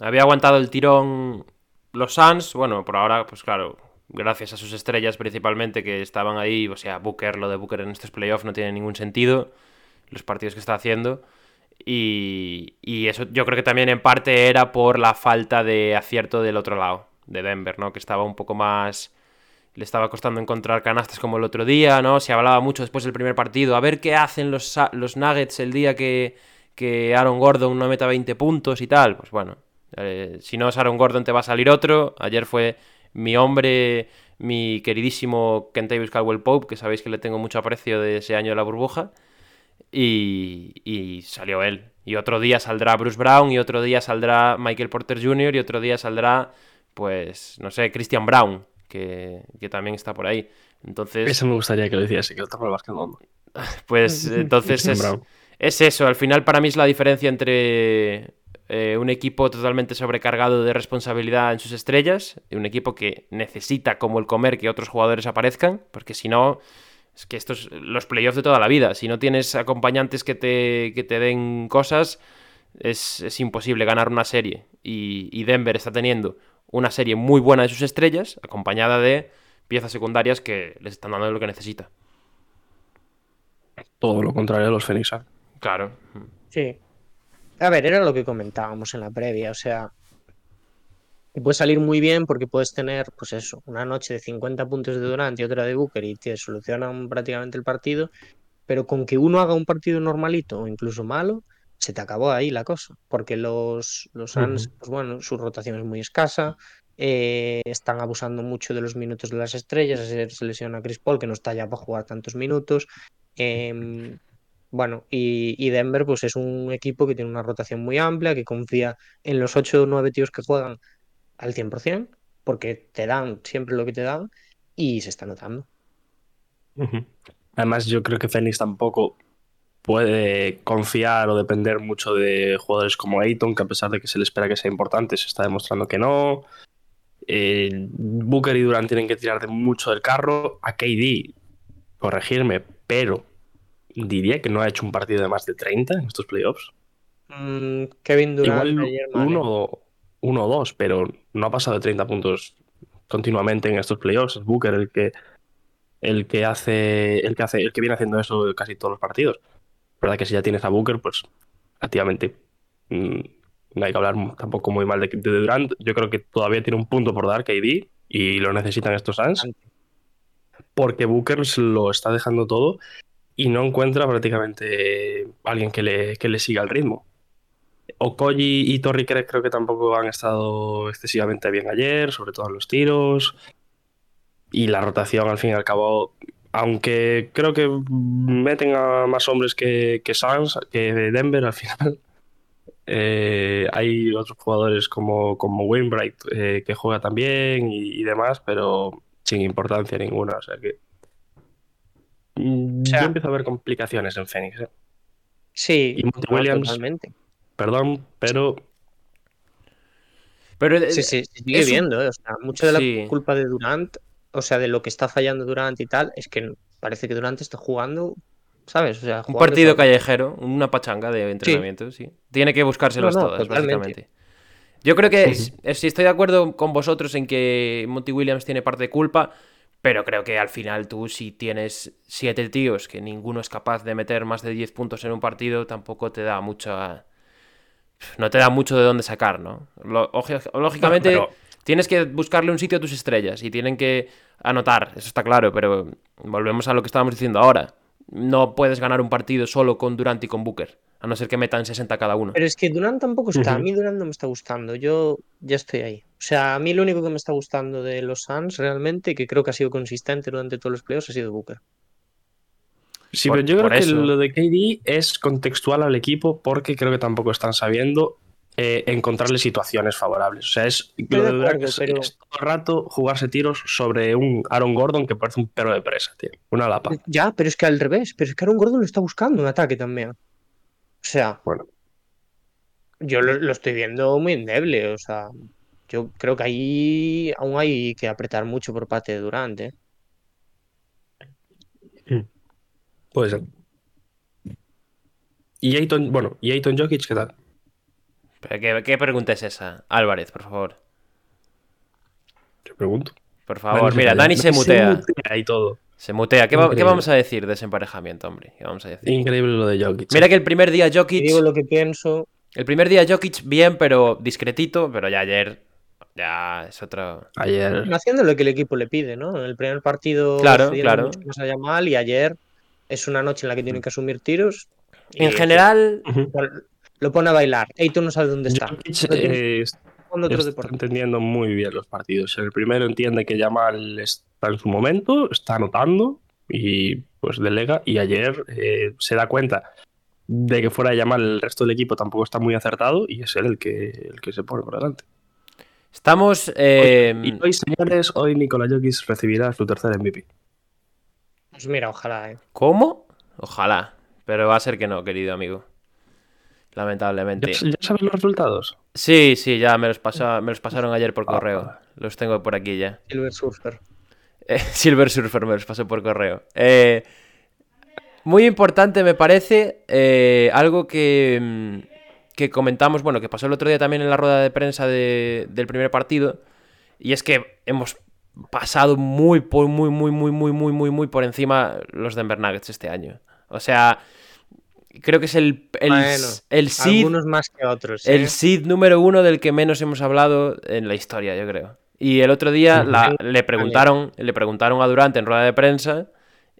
Había aguantado el tirón los Suns. Bueno, por ahora, pues claro, gracias a sus estrellas principalmente que estaban ahí. O sea, Booker, lo de Booker en estos playoffs no tiene ningún sentido. Los partidos que está haciendo. Y, y eso yo creo que también en parte era por la falta de acierto del otro lado, de Denver, ¿no? Que estaba un poco más... Le estaba costando encontrar canastas como el otro día, ¿no? Se hablaba mucho después del primer partido. A ver qué hacen los, los Nuggets el día que, que Aaron Gordon no meta 20 puntos y tal. Pues bueno, eh, si no es Aaron Gordon te va a salir otro. Ayer fue mi hombre, mi queridísimo Kentavious Caldwell Pope, que sabéis que le tengo mucho aprecio de ese año de la burbuja. y, y salió él. Y otro día saldrá Bruce Brown y otro día saldrá Michael Porter Jr. y otro día saldrá, pues, no sé, Christian Brown, que, que también está por ahí. Entonces, Eso me gustaría que lo hiciese, que lo tapa el pues entonces es eso. Al final para mí es la diferencia entre eh, un equipo totalmente sobrecargado de responsabilidad en sus estrellas un equipo que necesita como el comer que otros jugadores aparezcan, porque si no... Es que estos los playoffs de toda la vida. Si no tienes acompañantes que te, que te den cosas, es, es imposible ganar una serie. Y, y Denver está teniendo una serie muy buena de sus estrellas, acompañada de piezas secundarias que les están dando lo que necesita. Todo lo contrario a los Phoenix. Claro. Sí. A ver, era lo que comentábamos en la previa, o sea, te puede salir muy bien porque puedes tener, pues eso, una noche de 50 puntos de Durant y otra de Booker y te solucionan prácticamente el partido, pero con que uno haga un partido normalito o incluso malo, se te acabó ahí la cosa, porque los, los Suns, pues bueno, su rotación es muy escasa, eh, están abusando mucho de los minutos de las estrellas, se lesiona Chris Paul, que no está ya para jugar tantos minutos. em, bueno, y, Denver pues es un equipo que tiene una rotación muy amplia, que confía en los 8 o 9 tíos que juegan al 100%, porque te dan siempre lo que te dan y se está notando. Además, yo creo que Phoenix tampoco puede confiar o depender mucho de jugadores como Ayton, que a pesar de que se le espera que sea importante, se está demostrando que no. Eh, Booker y Durant tienen que tirar de mucho del carro. A KD, corregirme, pero diría que no ha hecho un partido de más de 30 en estos playoffs. Mm, Kevin Durant Igual ayer, uno, uno o dos, pero no ha pasado de 30 puntos continuamente en estos playoffs. Es Booker el que el que hace el que hace el que viene haciendo eso casi todos los partidos. verdad que si ya tienes a Booker, pues activamente mm, no hay que hablar tampoco muy mal de, de Durant. Yo creo que todavía tiene un punto por dar KD y lo necesitan estos Suns porque Booker lo está dejando todo y no encuentra prácticamente alguien que le, que le siga el ritmo. Okoji y Craig creo que tampoco han estado excesivamente bien ayer, sobre todo en los tiros. Y la rotación, al fin y al cabo, aunque creo que meten a más hombres que, que Suns, que Denver al final, eh, hay otros jugadores como, como Wainwright eh, que juega también y, y demás, pero sin importancia ninguna. O sea que. Mm, sea- yo empiezo a ver complicaciones en Phoenix. eh. Sí, Y Monty Williams- totalmente. Perdón, pero Pero eh, Sí, sí, se sigue viendo, eh, O sea, mucho de la Sí. culpa de Durant, o sea, de lo que está fallando Durant y tal, es que parece que Durant está jugando, ¿sabes? O sea, un partido callejero, una pachanga de entrenamiento, sí. Tiene que buscárselos No, no, todas, totalmente. básicamente. Yo creo que Sí. es- sí estoy de acuerdo con vosotros en que Monty Williams tiene parte de culpa, pero creo que al final tú si tienes siete tíos que ninguno es capaz de meter más de 10 puntos en un partido, tampoco te da mucha... No te da mucho de dónde sacar, ¿no? Lógicamente pero- tienes que buscarle un sitio a tus estrellas y tienen que anotar, eso está claro, pero volvemos a lo que estábamos diciendo ahora. No puedes ganar un partido solo con Durant y con Booker, a no ser que metan 60 cada uno. Pero es que Durant tampoco está. A mí Durant no me está gustando. Yo ya estoy ahí. O sea, a mí lo único que me está gustando de los Suns realmente, que creo que ha sido consistente durante todos los playoffs, ha sido Booker. Sí, Por- pero yo creo que lo de KD es contextual al equipo porque creo que tampoco están sabiendo eh, encontrarle situaciones favorables. O sea, es lo de es, pero- es todo el rato jugarse tiros sobre un Aaron Gordon que parece un perro de presa, tío. Una lapa. Ya, pero es que al revés. Pero es que Aaron Gordon lo está buscando un ataque también. O sea, Bueno, yo lo, lo estoy viendo muy endeble. O sea, yo creo que ahí aún hay que apretar mucho por parte de Durant. ¿eh? puede ser. Y Ayton, bueno, y Ayton Jokic, ¿qué tal? Pero ¿Qué, qué pregunta es esa? Álvarez, por favor. Te pregunto. Por favor, Dani se mira. Dani se mutea. y todo. Se mutea. ¿Qué, va- qué vamos a decir de ese emparejamiento, hombre? ¿Qué vamos a decir? Increíble lo de Jokic. Mira que el primer día Jokic. digo lo que pienso. El primer día Jokic bien, pero discretito. Pero ya ayer. Ya es otro. Ayer. Haciendo lo que el equipo le pide, ¿no? En el primer partido Claro, claro. mucho más allá mal y ayer es una noche en la que tienen que asumir tiros. y En general. Lo pone a bailar. Ayton no sabe dónde está. Jokic eh, está entendiendo muy bien los partidos. El primero entiende que Yamal está en su momento, está anotando y pues delega. Y ayer eh, se da cuenta de que fuera de llamar el resto del equipo tampoco está muy acertado y es él el que, el que se pone por delante. Estamos. eh, Y hoy, señores, hoy Nikola Jokic recibirá su tercer MVP. Pues mira, ojalá, ¿eh? ¿Cómo? Ojalá. Pero va a ser que no, querido amigo. Lamentablemente. ¿Ya, ya sabes los resultados? Sí, sí, ya me los, pasa- me los pasaron ayer por Ah. correo. Los tengo por aquí ya. Silver Surfer. Eh, Silver Surfer me los pasó por correo. Eh, muy importante me parece eh, algo que, mm, que comentamos, bueno, que pasó el otro día también en la rueda de prensa de- del primer partido, y es que hemos pasado muy, por, muy, muy, muy, muy, muy, muy, muy por encima los Denver Nuggets este año. O sea, creo que es el, el, Bueno, el seed Algunos más que otros, ¿eh? el seed número uno del que menos hemos hablado en la historia, yo creo. Y el otro día Sí, la- sí. le, preguntaron, le preguntaron a Durante en rueda de prensa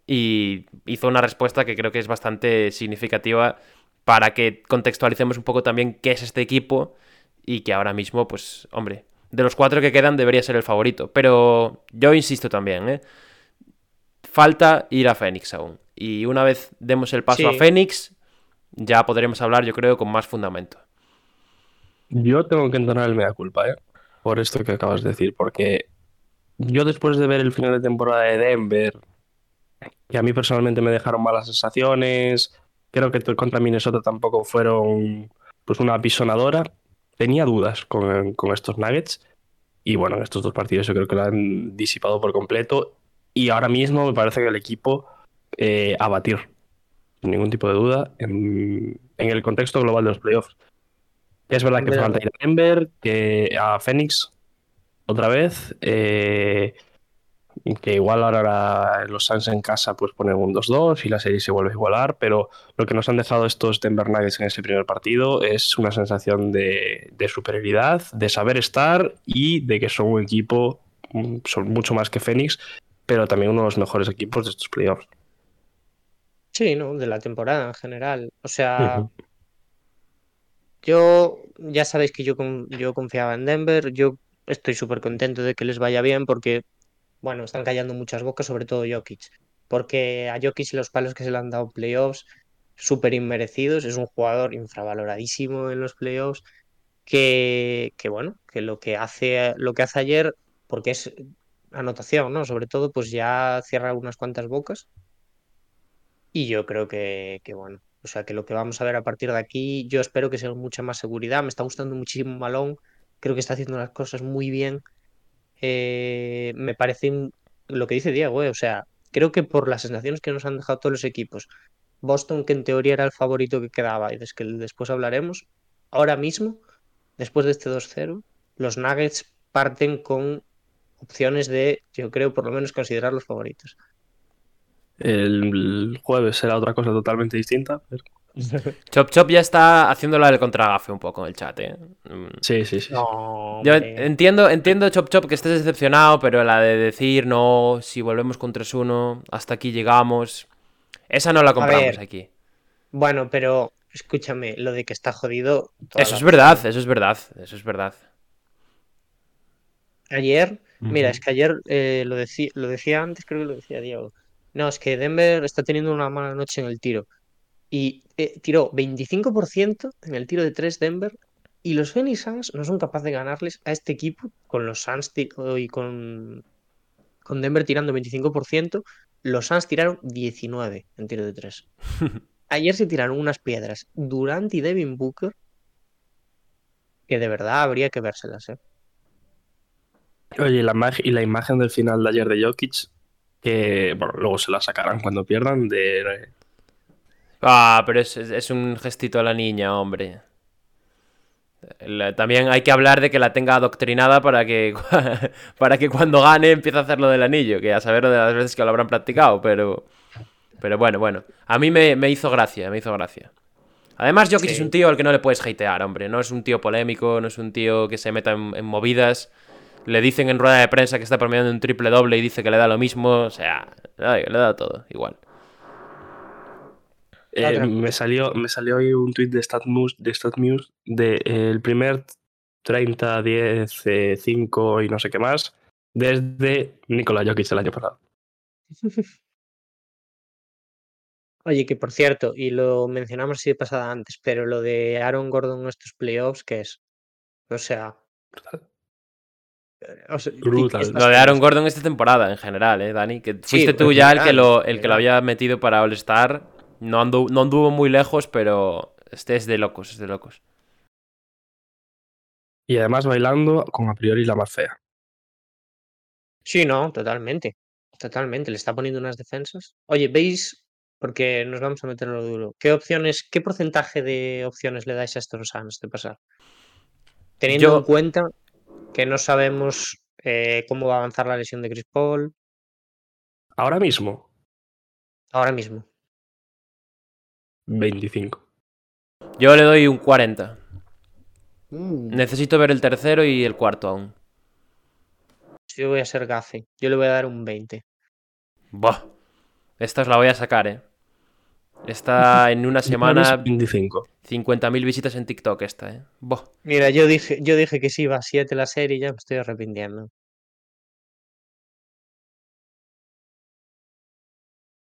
y hizo una respuesta que creo que es bastante significativa para que contextualicemos un poco también qué es este equipo y que ahora mismo, pues, hombre, de los cuatro que quedan debería ser el favorito. Pero yo insisto también, ¿eh? Falta ir a Fénix aún. Y una vez demos el paso Sí. a Fénix, ya podremos hablar, yo creo, con más fundamento. Yo tengo que entonar el mea culpa, ¿eh? Por esto que acabas de decir, porque yo después de ver el final de temporada de Denver, que a mí personalmente me dejaron malas sensaciones, creo que contra Minnesota tampoco fueron pues una apisonadora, tenía dudas con, con estos Nuggets y bueno, en estos dos partidos yo creo que lo han disipado por completo y ahora mismo me parece que el equipo eh, a batir, sin ningún tipo de duda, en, en el contexto global de los playoffs. Es verdad que falta ir a Denver, que a Phoenix otra vez, eh, que igual ahora los Suns en casa pues ponen un 2-2 y la serie se vuelve a igualar, pero lo que nos han dejado estos Denver Nuggets en ese primer partido es una sensación de, de superioridad, de saber estar y de que son un equipo, mm, son mucho más que Phoenix, pero también uno de los mejores equipos de estos playoffs. Sí, ¿no? De la temporada en general. O sea, yo ya sabéis que yo, yo confiaba en Denver. Yo estoy súper contento de que les vaya bien porque, bueno, están callando muchas bocas, sobre todo Jokic. Porque a Jokic los palos que se le han dado playoffs, súper inmerecidos. Es un jugador infravaloradísimo en los playoffs. Que, que bueno, que lo que hace, lo que hace ayer, porque es anotación, ¿no? Sobre todo, pues ya cierra unas cuantas bocas. Y yo creo que, bueno, o sea, que lo que vamos a ver a partir de aquí, yo espero que sea mucha más seguridad. Me está gustando muchísimo Malone, creo que está haciendo las cosas muy bien. Eh, me parece lo que dice Diego, eh, o sea, creo que por las sensaciones que nos han dejado todos los equipos, Boston, que en teoría era el favorito que quedaba, y des que después hablaremos, ahora mismo, después de este 2-0, los Nuggets parten con opciones de, yo creo, por lo menos considerar los favoritos. El jueves será otra cosa totalmente distinta. pero- Chop Chop ya está haciéndola del contragafe un poco en el chat, ¿eh? Mm. Sí, sí, sí. No, Yo entiendo, entiendo, Chop Chop, que estés decepcionado, pero la de decir, no, si volvemos con 3-1, hasta aquí llegamos, esa no la compramos aquí. Bueno, pero escúchame, lo de que está jodido. Eso es verdad, eso es verdad, eso es verdad. Ayer, mira, es que ayer eh, lo, decía, lo decía antes, creo que lo decía Diego. No, es que Denver está teniendo una mala noche en el tiro. Y eh, tiró 25% en el tiro de 3 Denver. Y los Phoenix Suns no son capaces de ganarles a este equipo con los Suns ti- y con, con Denver tirando 25%. Los Suns tiraron 19 en tiro de 3. Ayer se tiraron unas piedras Durant y Devin Booker que de verdad habría que vérselas, ¿eh? Oye, la, y la imagen del final de ayer de Jokic, que bueno, luego se la sacarán cuando pierdan, de Ah, pero es, es- es un gestito a la niña, hombre. La- También hay que hablar de que la tenga adoctrinada para que, para que cuando gane empiece a hacer lo del anillo, que a saber de las veces que lo habrán practicado, pero, pero bueno, bueno. A mí me, me hizo gracia, me hizo gracia. Además, Jokic es Sí. un tío al que no le puedes hatear, hombre. No es un tío polémico, no es un tío que se meta en, en movidas. Le dicen en rueda de prensa que está promediando un triple doble y dice que le da lo mismo. O sea, le da, todo, igual. Eh, me salió, me salió hoy un tuit de StatMuse, de StatMuse de eh, el primer 30, 10, eh, 5 y no sé qué más desde Nikola Jokic el año pasado. Oye, que por cierto, y lo mencionamos así de pasada antes, pero lo de Aaron Gordon en estos playoffs, ¿qué es? O sea, o sea, Brutal. estas Lo de Aaron. Gordon esta temporada, en general, ¿eh, Dani? Que fuiste tú ya el que, lo, el que lo había metido para All-Star. No, andu- no anduvo muy lejos, pero este es de locos, es de locos. Y además bailando con a priori la más fea. Sí, no, totalmente. Totalmente. Le está poniendo unas defensas. Oye, ¿veis? Porque nos vamos a meter en lo duro. ¿Qué opciones, qué porcentaje de opciones le dais a estos Suns de pasar? Teniendo Yo- en cuenta que no sabemos eh, cómo va a avanzar la lesión de Chris Paul Ahora mismo, ahora mismo. 25. Yo le doy un 40. Mm, Necesito ver el tercero y el cuarto aún. Yo voy a ser gafe. Yo le voy a dar un 20. Buah. Esta os la voy a sacar, ¿eh? Está en una semana 25. 50.000 visitas en TikTok esta, ¿eh? Mira, yo dije, yo dije que sí iba a 7 la serie y ya me estoy arrepintiendo.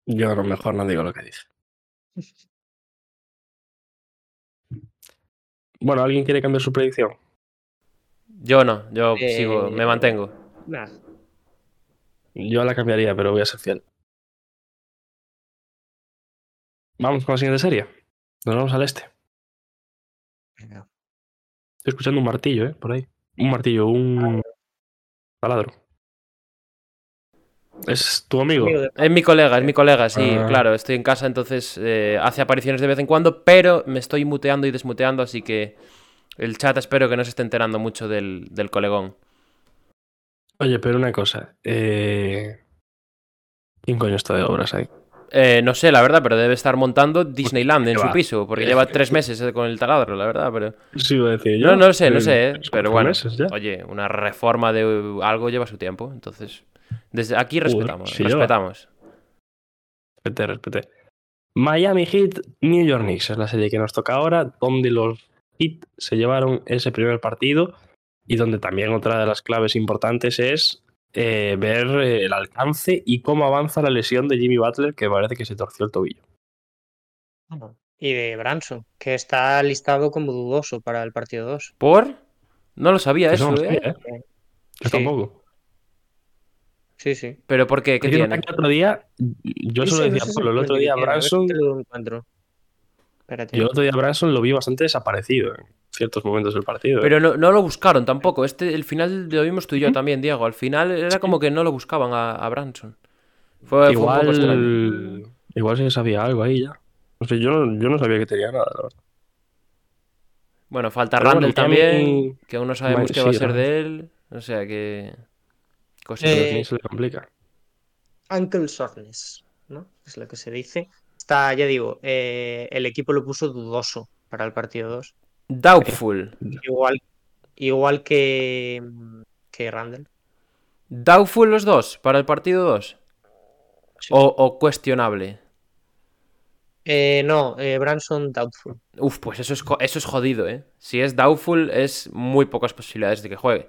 Yo a lo mejor no digo lo que dije. Bueno, ¿alguien quiere cambiar su predicción? Yo no, yo sigo, me Eh, mantengo. Nah. Yo la cambiaría, pero voy a ser fiel. Vamos con la siguiente serie. Nos vamos al este. Venga. Estoy escuchando un martillo, ¿eh? Por ahí. Un martillo, un taladro. ¿Es tu amigo? Es mi colega, es mi colega, sí, Ah. claro. Estoy en casa, entonces eh, hace apariciones de vez en cuando, pero me estoy muteando y desmuteando, así que el chat espero que no se esté enterando mucho del, del colegón. Oye, pero una cosa. Eh... ¿Quién coño está de obras ahí? Eh, no sé, la verdad, pero debe estar montando Disneyland en ¿qué su piso, porque lleva tres meses eh, con el taladro, la verdad, pero... Sí, iba a decir yo. No, no lo sé, no sé, eh, pero bueno. meses ya. Oye, una reforma de algo lleva su tiempo, entonces... Desde aquí respetamos, sí lleva. respetamos. Respete, respete. Miami Heat, New York Knicks es la serie que nos toca ahora, donde los Heat se llevaron ese primer partido y donde también otra de las claves importantes es eh, ver eh, el alcance y cómo avanza la lesión de Jimmy Butler, que parece que se torció el tobillo. Y de Branson, que está listado como dudoso para el partido 2. ¿Por? No lo sabía Eso eso, no ¿eh? ¿eh? Yo Sí. tampoco. Sí, sí. ¿Pero por qué? El otro día, yo Sí, se lo sí, no decía sé Pablo, el otro día Branson, te lo encuentro. Espérate. yo el otro día Branson lo vi bastante desaparecido en ciertos momentos del partido. ¿eh? Pero no, no lo buscaron tampoco. Este, el final lo vimos tú y yo también, Diego. Al final era como que no lo buscaban a, a Branson. Fue, fue un poco extraño. igual, igual que sabía algo ahí ya. No sé, yo, no- yo no sabía que tenía nada, la verdad. Bueno, falta Pero Randall también, que aún no sabemos qué va a ser Randall. de él. O sea que... Cosas. Eh, mí se le complica. Ankle soreness, ¿no? Es lo que se dice. Está, ya digo, eh, el equipo lo puso dudoso para el partido 2. Doubtful. Igual, igual que, que Randall. Doubtful los dos para el partido 2. Sí. O, o cuestionable. Eh, no, eh, Branson doubtful. Uf, pues eso es, eso es jodido, ¿eh? Si es doubtful, es muy pocas posibilidades de que juegue.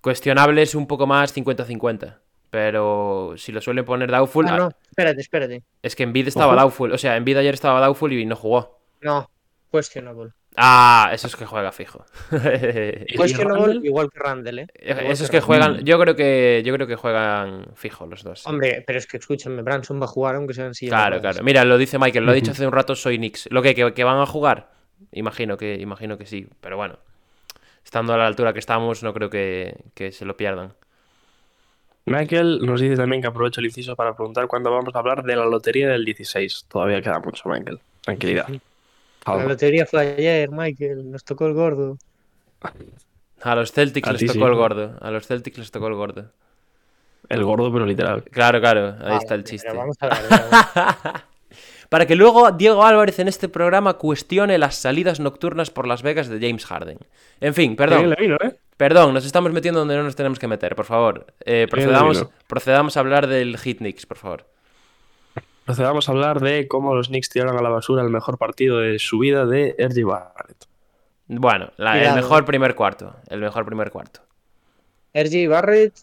Cuestionable es un poco más 50-50. Pero si lo suelen poner doubtful, Ah, no, espérate, espérate. es que Envid estaba Ojo. doubtful. O sea, Envid ayer estaba doubtful y no jugó. No, questionable. Ah, eso es que juega fijo. ¿Y Questionable igual que Randall, ¿eh? Igual Esos que juegan, yo creo que yo creo que juegan fijo los dos. Hombre, pero es que escúchame, Branson va a jugar aunque sea en silla de Claro, claro. Mira, lo dice Michael, lo ha dicho hace un rato, soy Knicks. ¿Lo que, que, que van a jugar? Imagino que, imagino que sí, pero bueno. Estando a la altura que estamos, no creo que, que se lo pierdan. Michael nos dice también que aprovecho el inciso para preguntar cuándo vamos a hablar de la lotería del 16. Todavía queda mucho, Michael. Tranquilidad. La lotería fue ayer, Michael. Nos tocó el gordo. A los Celtics A les tocó sí. el gordo. A los Celtics les tocó el gordo. El gordo, pero literal. Claro, claro, ahí Ah, está el pero chiste. Vamos a ver. Para que luego Diego Álvarez en este programa cuestione las salidas nocturnas por Las Vegas de James Harden. En fin, Bien perdón. le vino, ¿eh? Perdón, nos estamos metiendo donde no nos tenemos que meter, por favor. Eh, procedamos, procedamos a hablar del Hit Knicks, por favor. Procedamos a hablar de cómo los Knicks tiraron a la basura el mejor partido de su vida de R.J. Barrett. Bueno, la- el mejor primer cuarto. El mejor primer cuarto. RJ Barrett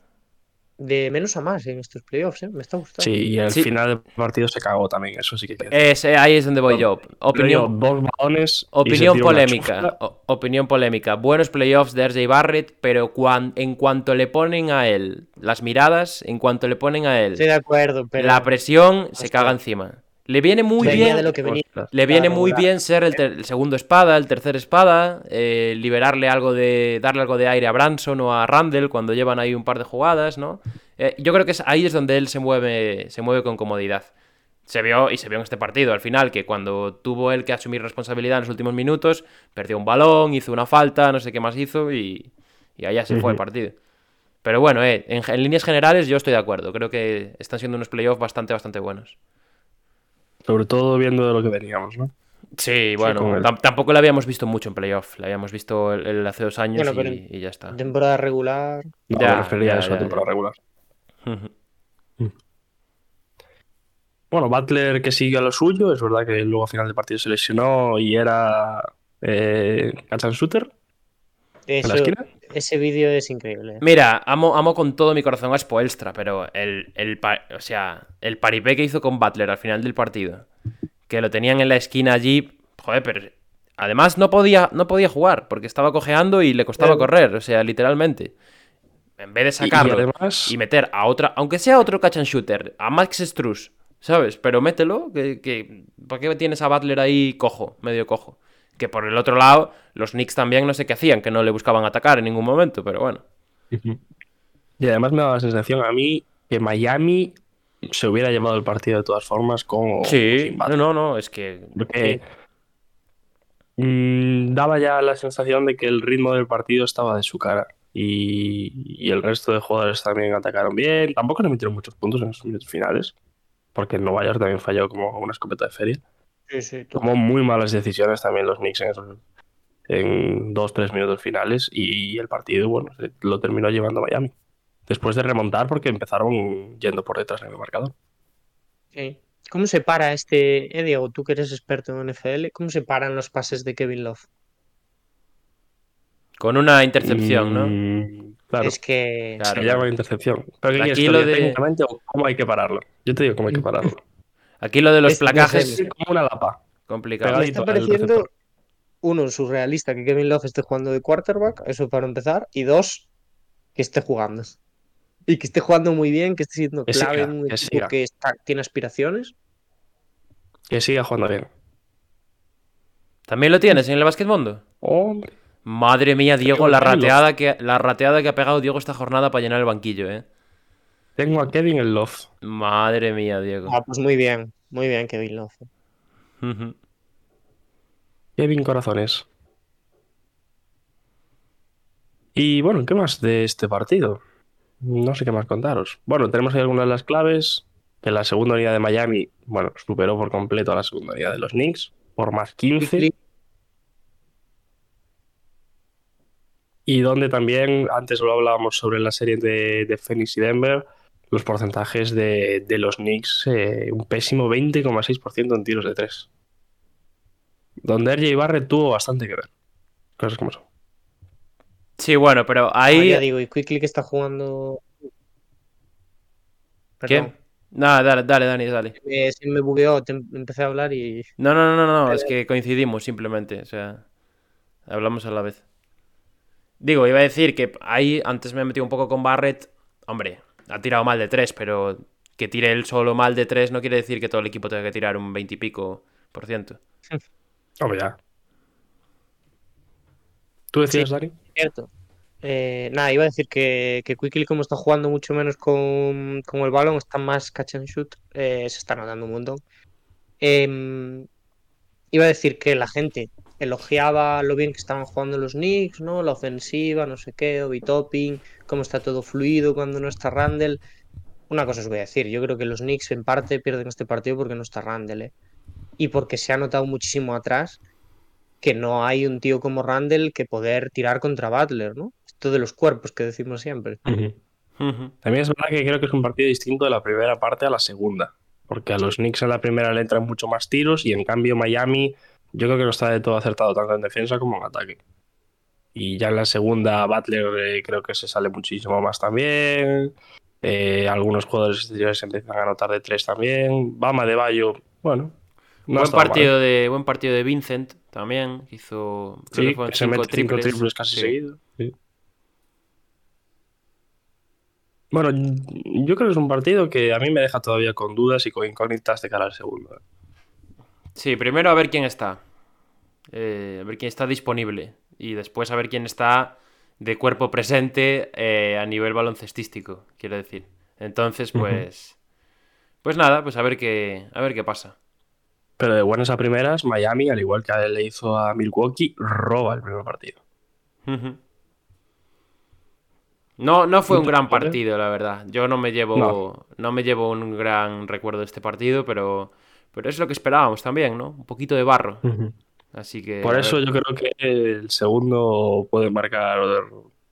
de menos a más en estos playoffs, ¿eh? Me está gustando. Sí, y al Sí. final del partido se cagó también, eso sí que. Es- ahí es donde voy yo. Opinión, dos balones. opinión polémica. opinión polémica. Buenos playoffs de RJ Barrett, pero cuan- en cuanto le ponen a él las miradas, en cuanto le ponen a él Estoy de acuerdo, pero la presión, se caga encima. Le viene muy venía bien. de lo que venía. Ostras. Le viene Claro, muy claro. bien ser el, segundo espada, el tercer espada, eh, liberarle algo de. darle algo de aire a Branson o a Randall cuando llevan ahí un par de jugadas, ¿no? Eh, yo creo que es, ahí es donde él se mueve, se mueve con comodidad. Se vio, y se vio en este partido, al final, que cuando tuvo él que asumir responsabilidad en los últimos minutos, perdió un balón, hizo una falta, no sé qué más hizo, y, y allá se fue el partido. Pero bueno, eh, en, en líneas generales yo estoy de acuerdo. Creo que están siendo unos playoffs bastante, bastante buenos. Sobre todo viendo de lo que veníamos, ¿no? Sí, bueno, tampoco lo habíamos visto mucho en playoff. Lo habíamos visto el, el hace dos años Bueno, y, pero- y ya está. temporada regular. No, Ya, me refería ya, a eso, ya, a temporada ya. regular. Ujú. Bueno, Butler que sigue a lo suyo, es verdad que luego a final del partido se lesionó y era eh, catch and shooter en Eso, la esquina. Ese vídeo es increíble. Mira, amo, amo con todo mi corazón a Spoelstra, pero el, el, o sea, el paripé que hizo con Butler al final del partido, que lo tenían en la esquina allí, joder, pero además no podía, no podía jugar porque estaba cojeando y le costaba correr, o sea, literalmente. En vez de sacarlo y además, y meter a otra, aunque sea otro catch and shooter, a Max Struz, ¿sabes? Pero mételo, que, que ¿para qué tienes a Butler ahí cojo, medio cojo? Que por el otro lado, los Knicks también no sé qué hacían, que no le buscaban atacar en ningún momento, pero bueno. y además me da la sensación a mí que Miami se hubiera llevado el partido de todas formas con Sí, no, no, no, es que... Porque mm, daba ya la sensación de que el ritmo del partido estaba de su cara. Y, y el resto de jugadores también atacaron bien. Tampoco le metieron muchos puntos en los minutos finales. Porque el Nueva York también falló como una escopeta de feria. Sí, sí. Tomó muy malas decisiones también los Knicks en esos en dos, tres minutos finales. Y el partido, bueno, lo terminó llevando Miami. Después de remontar porque empezaron yendo por detrás en el marcador. Sí. ¿Cómo se para este, eh, Diego, tú que eres experto en NFL, cómo se paran los pases de Kevin Love? Con una intercepción, ¿no? Mm, Claro. Es que Claro. Se llama intercepción. ¿Pero qué Aquí quieres lo de- técnicamente o cómo hay que pararlo? Yo te digo cómo hay que pararlo. Aquí lo de los Es- placajes. Es como una lapa. complicado. me está pareciendo, uno, surrealista que Kevin Love esté jugando de quarterback, eso para empezar, y dos, que esté jugando. Y que esté jugando muy bien, que esté siendo Que clave siga, en un que equipo siga. que está- tiene aspiraciones. Que siga jugando bien. ¿También lo tienes en el Basketmundo? Hombre. Madre mía, Diego, la rateada, que, la rateada que ha pegado Diego esta jornada para llenar el banquillo, ¿eh? Tengo a Kevin en Love. Madre mía, Diego. Ah, pues muy bien, muy bien Kevin Love. Kevin Corazones. Y bueno, ¿qué más de este partido? No sé qué más contaros. Bueno, tenemos ahí algunas de las claves. Que la segunda unidad de Miami, bueno, superó por completo a la segunda unidad de los Knicks. Por más 15. Y donde también, antes lo hablábamos sobre la serie de, de Phoenix y Denver, los porcentajes de, de los Knicks, eh, un pésimo 20,6% en tiros de 3. Donde RJ Barrett tuvo bastante que ver. Cosas como son. Sí, bueno, pero Ah, ahí... ya digo, y Quickly que está jugando. Perdón. ¿Qué? Nada, dale, dale, Dani, dale. Eh, se me bugueó, te em- empecé a hablar y. No, no, no, no, no, es que coincidimos simplemente, o sea, hablamos a la vez. Digo, iba a decir que ahí antes me he metido un poco con Barrett, hombre, ha tirado mal de tres, pero que tire él solo mal de tres no quiere decir que todo el equipo tenga que tirar un 20 y pico por ciento. Hombre, ya. ¿Tú decías, Dani? Cierto. Eh, nada, iba a decir que, que Quickly, como está jugando mucho menos con, con el balón, está más catch and shoot, eh, se está notando un montón. Em, iba a decir que la gente elogiaba lo bien que estaban jugando los Knicks, ¿no? La ofensiva, no sé qué, Obi Topping, cómo está todo fluido cuando no está Randall. Una cosa os voy a decir, yo creo que los Knicks en parte pierden este partido porque no está Randall, ¿eh? Y porque se ha notado muchísimo atrás que no hay un tío como Randall que poder tirar contra Butler, ¿no? Esto de los cuerpos que decimos siempre. También es verdad que creo que es un partido distinto de la primera parte a la segunda. Porque a los Knicks en la primera le entran mucho más tiros y en cambio Miami yo creo que no está de todo acertado tanto en defensa como en ataque. Y ya en la segunda Butler eh, creo que se sale muchísimo más también. Eh, algunos jugadores exteriores empiezan a anotar de tres también. Bama de Bayo, bueno. no buen, partido mal. de, buen partido de Vincent también. que Hizo Sí, que se mete cinco triples. triples casi Sí. sí. Bueno, yo creo que es un partido que a mí me deja todavía con dudas y con incógnitas de cara al segundo. Sí, primero a ver quién está. Eh, a ver quién está disponible. Y después a ver quién está de cuerpo presente eh, a nivel baloncestístico, quiero decir. Entonces, pues. Pues nada, pues a ver qué. A ver qué pasa. Pero de buenas a primeras, Miami, al igual que le hizo a Milwaukee, roba el primer partido. No, no fue un ¿Tú gran partido, la verdad. Yo no me llevo, No. no. me llevo un gran recuerdo de este partido, pero, pero es lo que esperábamos también, ¿no? Un poquito de barro. Así que. Por eso yo creo que el segundo puede marcar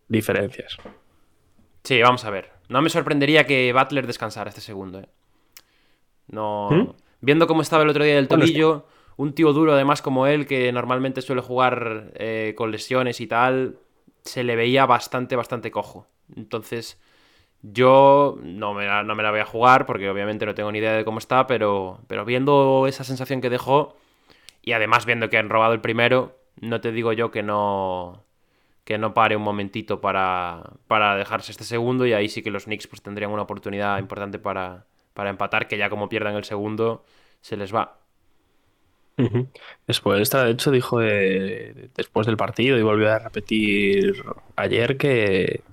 diferencias. Sí, vamos a ver. No me sorprendería que Butler descansara este segundo, ¿eh? No. ¿Mm? Viendo cómo estaba el otro día del tobillo, un tío duro además como él, que normalmente suele jugar eh, con lesiones y tal, se le veía bastante, bastante cojo. Entonces, yo no me, la, no me la voy a jugar porque obviamente no tengo ni idea de cómo está, pero, pero viendo esa sensación que dejó y además viendo que han robado el primero, no te digo yo que no que no pare un momentito para, para dejarse este segundo y ahí sí que los Knicks pues tendrían una oportunidad importante para, para empatar, que ya como pierdan el segundo se les va. Después, esta, de hecho, dijo de- después del partido y volvió a repetir ayer que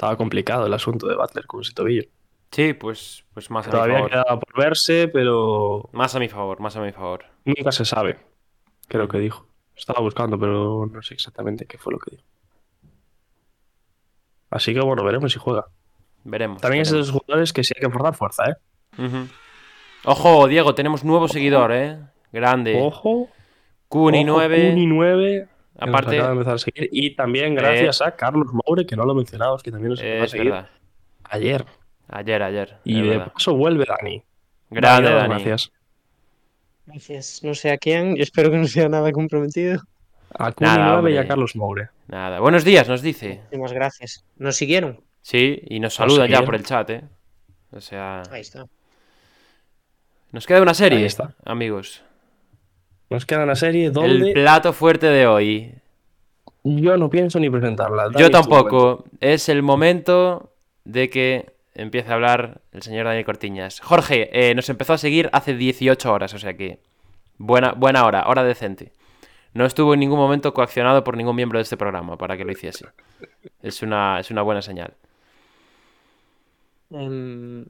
estaba complicado el asunto de Butler con ese tobillo. Sí, pues, pues más a mi Todavía favor. quedaba por verse, pero Más a mi favor, más a mi favor. nunca se sabe. Creo que dijo. Estaba buscando, pero no sé exactamente qué fue lo que dijo. Así que bueno, veremos si juega. Veremos. También es de veremos. esos jugadores que sí hay que forzar fuerza, ¿eh? Ojo, Diego, tenemos nuevo seguidor, ¿eh? Grande. Ojo. Cuni ojo, 9. Cuni 9. Aparte- acaba de empezar a seguir. Y también gracias a Carlos Moure, que no lo mencionamos, que también nos empezó a seguir verdad. ayer. Ayer, ayer. Y de verdad. paso vuelve Dani. Grande, Dani, Dani. Gracias. Gracias. No sé a quién, yo espero que no sea nada comprometido. A Cuni Nada, 9 y a. Carlos Moure. Nada. Buenos días, nos dice. Muchísimas gracias. ¿Nos siguieron? Sí, y nos saludan ya por el chat, ¿eh? O sea, Ahí está. nos queda una serie, Ahí está. amigos. Nos queda una serie El donde plato fuerte de hoy. yo no pienso ni presentarla. Dani, Yo tampoco. Es el momento de que empiece a hablar el señor Daniel Cortiñas. Jorge, eh, nos empezó a seguir hace 18 horas, o sea que buena, buena hora, hora decente. No estuvo en ningún momento coaccionado por ningún miembro de este programa para que lo hiciese. Es una, es una buena señal. Em,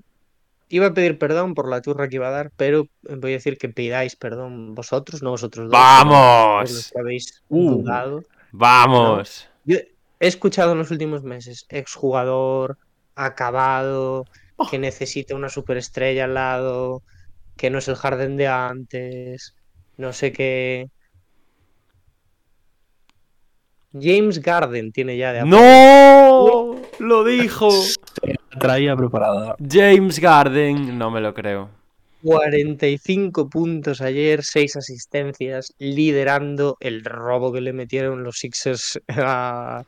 iba a pedir perdón por la turra que iba a dar, pero voy a decir que pidáis perdón vosotros, no vosotros dos. ¡Vamos! los que habéis Uh. dudado. ¡Vamos! Yo he escuchado en los últimos meses exjugador, acabado, que necesita una superestrella al lado, que no es el Harden de antes, no sé qué. James Garden tiene ya de. ¡No! Lo dijo. La traía preparada. James Garden. No me lo creo. 45 puntos ayer, 6 asistencias, liderando el robo que le metieron los Sixers a,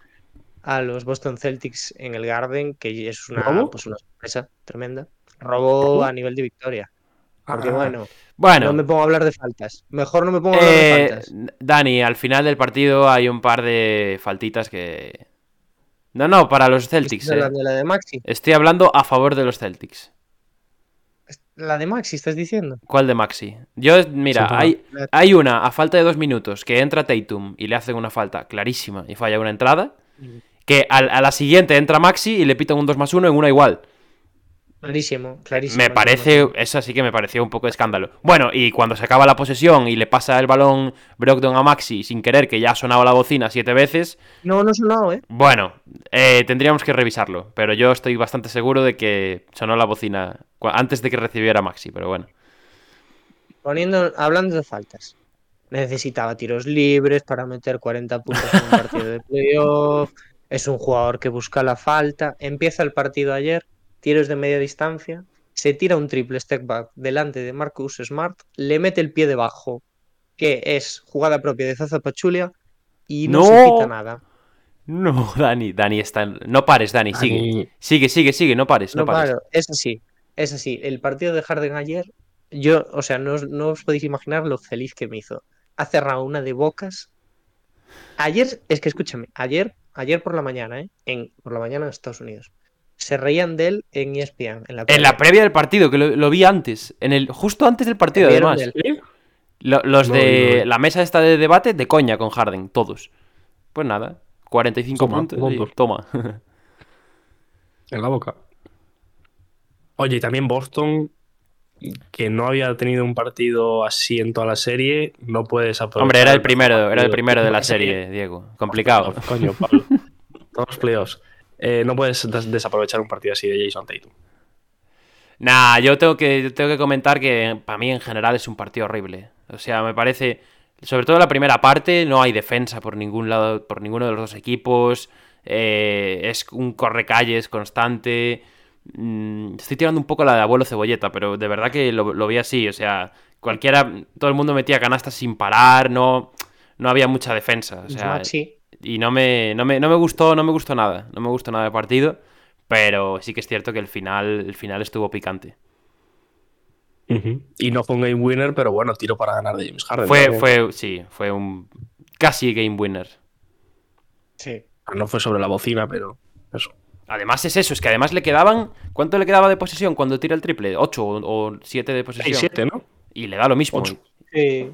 a los Boston Celtics en el Garden, que es una, pues una sorpresa tremenda. Robo a nivel de victoria. Porque Ah. bueno, Bueno. no me pongo a hablar de faltas. Mejor no me pongo a hablar de Eh, faltas. Dani, al final del partido hay un par de faltitas que. No, no, para los Celtics. ¿Estás eh. hablando de la de Maxi? Estoy hablando a favor de los Celtics. La de Maxi, ¿estás diciendo? ¿Cuál de Maxi? Yo, mira, Sí, hay, hay una a falta de dos minutos que entra Tatum y le hacen una falta clarísima y falla una entrada. Que al- a, la siguiente entra Maxi y le pitan un 2 más 1 en una igual. Clarísimo, clarísimo. Me parece, eso sí que me pareció un poco de escándalo. Bueno, y cuando se acaba la posesión y le pasa el balón Brogdon a Maxi sin querer, que ya ha sonado la bocina siete veces, No, no sonado, ¿eh? Bueno, eh, tendríamos que revisarlo, pero yo estoy bastante seguro de que sonó la bocina antes de que recibiera Maxi, pero bueno. Poniendo, hablando de faltas. Necesitaba tiros libres para meter 40 puntos en un partido de playoff. Es un jugador que busca la falta. Empieza el partido ayer, tiros de media distancia. Se tira un triple step back delante de Marcus Smart, le mete el pie debajo, que es jugada propia de Zaza Pachulia, y no, se ¡No! pita nada. No, Dani, Dani está. No pares, Dani, sigue. Dani- Sigue, sigue, sigue, no pares, no, No pares. paro, es así, es así. El partido de Harden ayer, yo, o sea, no, os- no os podéis imaginar lo feliz que me hizo. Ha cerrado una de bocas. Ayer, es que escúchame, ayer, ayer por la mañana, ¿eh? En, por la mañana en Estados Unidos. Se reían de él en ESPN. En la En la previa. previa del partido, que lo, lo vi antes. En el, justo antes del partido, además. los No, de no. la mesa esta de debate, de coña con Harden, todos. Pues nada, 45 Toma, puntos. y puntos. toma. En la boca. Oye, y también Boston, que no había tenido un partido así en toda la serie, no puedes aprovechar. Hombre, era el primero, era el primero de la serie, Diego. Complicado. Coño, Pablo. Todos los playoffs. Eh, no puedes des- desaprovechar un partido así de Jason Tatum. Nah, yo tengo que, tengo que comentar que para mí en general es un partido horrible. O sea, me parece, sobre todo la primera parte, no hay defensa por ningún lado, por ninguno de los dos equipos. eh, es un correcalles constante. Mm, estoy tirando un poco la de abuelo cebolleta, pero de verdad que lo, lo vi así. O sea, cualquiera, todo el mundo metía canastas sin parar, no, no había mucha defensa. O sea, Maxi, y no me, no me, no me gustó, no me gustó nada. No me gustó nada el partido. Pero sí que es cierto que el final, el final estuvo picante. Y no fue un game winner, pero bueno, tiro para ganar de James Harden. Fue, fue, sí, fue un casi game winner. sí. No fue sobre la bocina, pero eso. Además es eso, es que además le quedaban. ¿Cuánto le quedaba de posesión cuando tira el triple? ¿8 o 7 de posesión? 6-7, ¿no? Y le da lo mismo. Ocho. Sí.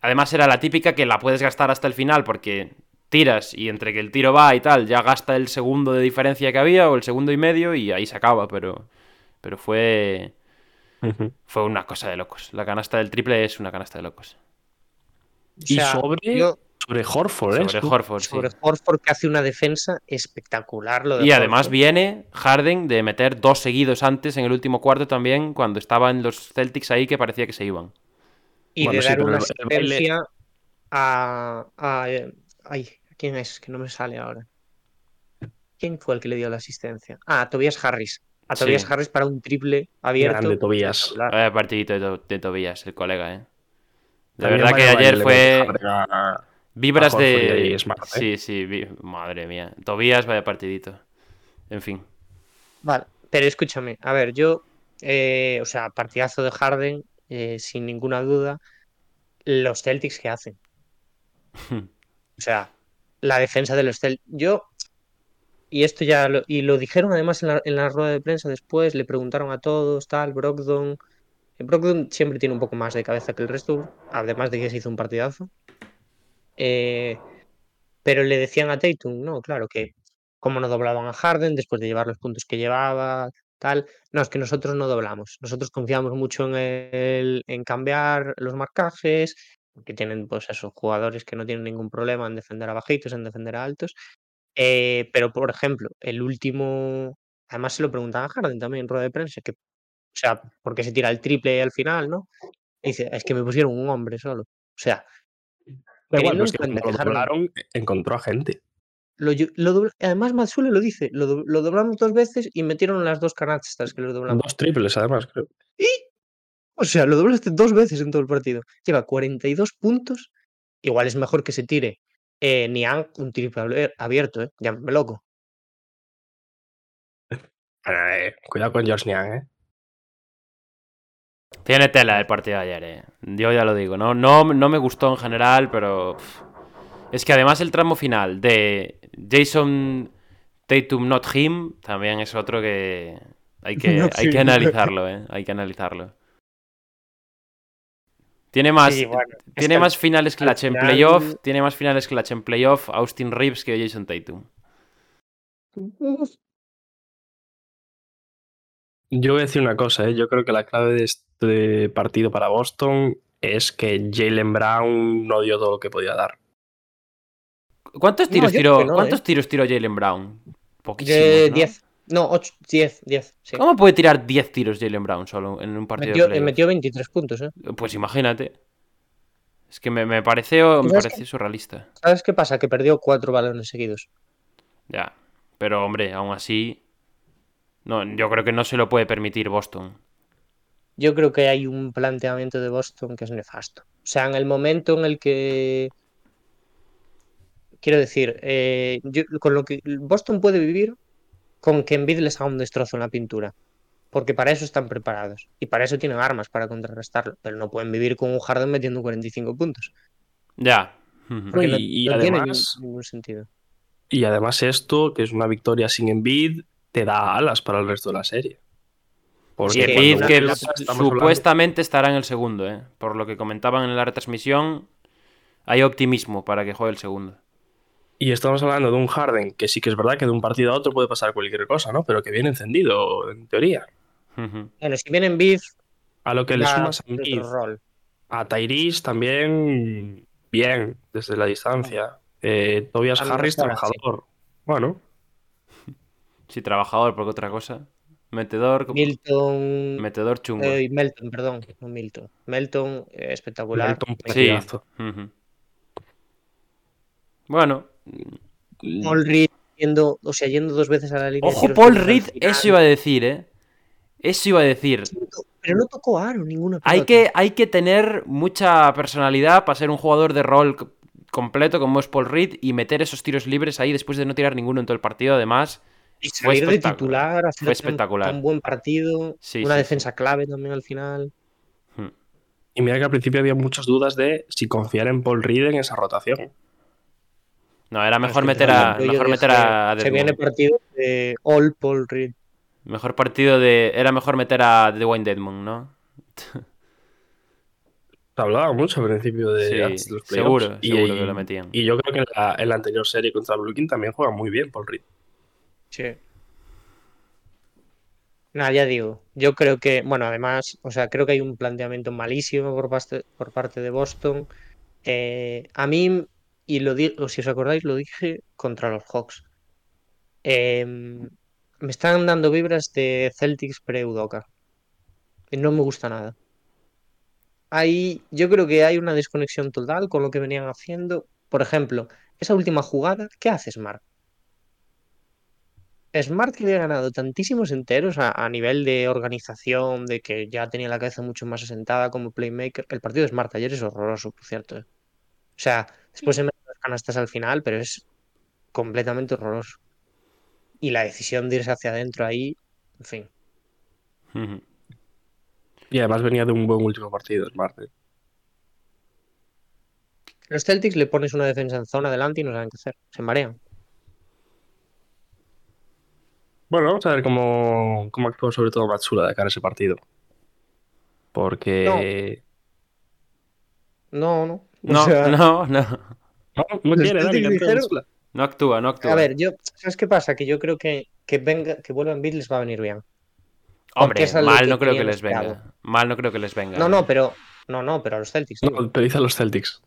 Además era la típica que la puedes gastar hasta el final porque tiras y entre que el tiro va y tal, ya gasta el segundo de diferencia que había o el segundo y medio y ahí se acaba, pero, pero fue, fue una cosa de locos. La canasta del triple es una canasta de locos. O Y sobre, yo- sobre Horford, ¿eh? Sobre Horford, sí. sobre Horford que hace una defensa espectacular. Lo de Y además viene Harden de meter dos seguidos antes en el último cuarto también, cuando estaban los Celtics ahí que parecía que se iban. y Bueno, de sí, dar una el asistencia a, a- eh, ay, ¿quién es? Que no me sale ahora. ¿Quién fue el que le dio la asistencia? Ah, a Tobias Harris. A Sí. Tobias Harris para un triple abierto. Grande Tobias. Vaya partidito de, To- de Tobías, el colega, ¿eh? También verdad que ayer fue a- vibras de... Smart, ¿eh? Sí, sí, vi- madre mía. Tobías, vaya partidito. En fin. Vale, pero escúchame, a ver, yo, eh, o sea, partidazo de Harden, eh, sin ninguna duda, los Celtics que hacen. O sea, la defensa de los Celtics. Yo, y esto ya lo, y lo dijeron además en la, en la rueda de prensa después, le preguntaron a todos, tal, Brogdon. eh, Brogdon siempre tiene un poco más de cabeza que el resto, además de que se hizo un partidazo. Eh, pero le decían a Tatum, no, claro, que como no doblaban a Harden después de llevar los puntos que llevaba, tal. No, es que nosotros no doblamos. Nosotros confiamos mucho en el, en cambiar los marcajes, que tienen, pues esos jugadores que no tienen ningún problema en defender a bajitos, en defender a altos. Eh, pero, por ejemplo, el último, además se lo preguntan a Harden también en rueda de prensa, que, o sea, porque se tira el triple al final, ¿no? Y dice, es que me pusieron un hombre solo. O sea, igual, pues que lo doblaron, encontró a gente. lo, lo dobl- además Matsule lo dice, lo, lo doblamos dos veces y metieron las dos canastas que lo doblamos. Dos triples, además, creo. O sea, lo doblaste dos veces en todo el partido. Lleva 42 puntos. Igual es mejor que se tire eh, Niang un triple abier- abierto, ¿eh? Llámame loco. Eh, cuidado con Josh Niang, ¿eh? Tiene tela el partido de ayer, eh. Yo ya lo digo, ¿no? No, no me gustó en general, pero. pff, Es que además el tramo final de Jason Tatum Not Him también es otro que. Hay que, hay que analizarlo, ¿eh? Hay que analizarlo. Tiene más, Sí, bueno, es tiene que más finales al clutch en final- playoff. Tiene más finales clutch en playoff Austin Reeves que Jason Tatum. Yo voy a decir una cosa, ¿eh? Yo creo que la clave de este partido para Boston es que Jalen Brown no dio todo lo que podía dar. ¿Cuántos No, tiros tiró, que no, ¿cuántos ¿eh? tiros tiró Jalen Brown? Poquísimos, De ¿no? 10. No, 8, 10, 10. Sí. ¿Cómo puede tirar 10 tiros Jalen Brown solo en un partido Metió, de eh, metió 23 puntos, ¿eh? Pues imagínate. Es que me, me pareció, me ¿Sabes pareció surrealista. ¿Sabes qué pasa? Que perdió cuatro balones seguidos. Ya. Pero hombre, aún así. No, yo creo que no se lo puede permitir Boston. Yo creo que hay un planteamiento de Boston que es nefasto. O sea, en el momento en el que quiero decir, eh, yo- con lo que Boston puede vivir con que Embiid les haga un destrozo en la pintura. Porque para eso están preparados. Y para eso tienen armas para contrarrestarlo. Pero no pueden vivir con un Harden metiendo 45 puntos. Ya. Ujú. Porque no, Y- y no tiene además- ningún sentido. Y además esto, que es una victoria sin Embiid, te da alas para el resto de la serie. Porque Sí, que una hablando- supuestamente estará en el segundo, ¿eh? Por lo que comentaban en la retransmisión, hay optimismo para que juegue el segundo. Y estamos hablando de un Harden que sí que es verdad que de un partido a otro puede pasar cualquier cosa, ¿no? Pero que viene encendido, en teoría. Bueno, si viene Embiid, A lo que le sumas a Embiid, a Tyrese también bien, desde la distancia. Eh, Tobias Harris, mejor, sí. trabajador. Bueno, Sí, trabajador, porque otra cosa. Metedor, Milton. metedor chungo. eh, Melton, perdón, no Milton. Melton, eh, espectacular. Melton, sí. Bueno. Paul Reed yendo, o sea, yendo dos veces a la línea. de Ojo, Paul Reed, eso iba a decir, ¿eh? Eso iba a decir. Pero no tocó aro ninguna Hay que, hay que tener mucha personalidad para ser un jugador de rol completo como es Paul Reed y meter esos tiros libres ahí después de no tirar ninguno en todo el partido. Además, Y fue salir de espectacular. titular, hacer Fue espectacular. tan buen partido, Sí, una sí, defensa clave también al final. hmm, Y mira que al principio había muchas dudas de si confiar en Paul Reed en esa rotación. No, era mejor Es que, meter a, mejor meter a Se viene partido de All Paul Reed. Mejor partido de. Era mejor meter a Dwayne Dedmon, ¿no? Se hablaba mucho al principio de Sí, antes de los playoffs. seguro, y, seguro que lo metían. Y yo creo que en la, en la anterior serie contra Brooklyn también juega muy bien Paul Reed. Sí. Nada, ya digo. Yo creo que, bueno, además, o sea, creo que hay un planteamiento malísimo por parte, por parte de Boston. Eh, a mí, y lo digo, si os acordáis, lo dije contra los Hawks. Eh, me están dando vibras de Celtics pre-Udoka. Y no me gusta nada. Hay, yo creo que hay una desconexión total con lo que venían haciendo. Por ejemplo, esa última jugada, ¿qué hace Smart? Smart que había ganado tantísimos enteros a, a nivel de organización, de que ya tenía la cabeza mucho más asentada como playmaker. El partido de Smart ayer es horroroso, por cierto. O sea, después se meten las canastas al final, pero es completamente horroroso. Y la decisión de irse hacia adentro ahí, en fin. Y además venía de un buen último partido, Smart. ¿eh? Los Celtics le pones una defensa en zona delante y no saben qué hacer. Se marean. Bueno, vamos a ver cómo, cómo actúa sobre todo Matsura de cara a ese partido. Porque... No, no. No, sea, no, no. No, no quiere, Dani. No actúa, no actúa. A ver, yo, ¿sabes qué pasa? Que yo creo que, que venga, que vuelva en les va a venir bien. Hombre, mal que no creo que les venga. Mal no creo que les venga. No, no, pero. No, no, pero a los Celtics. digo. No, pero dice a los Celtics.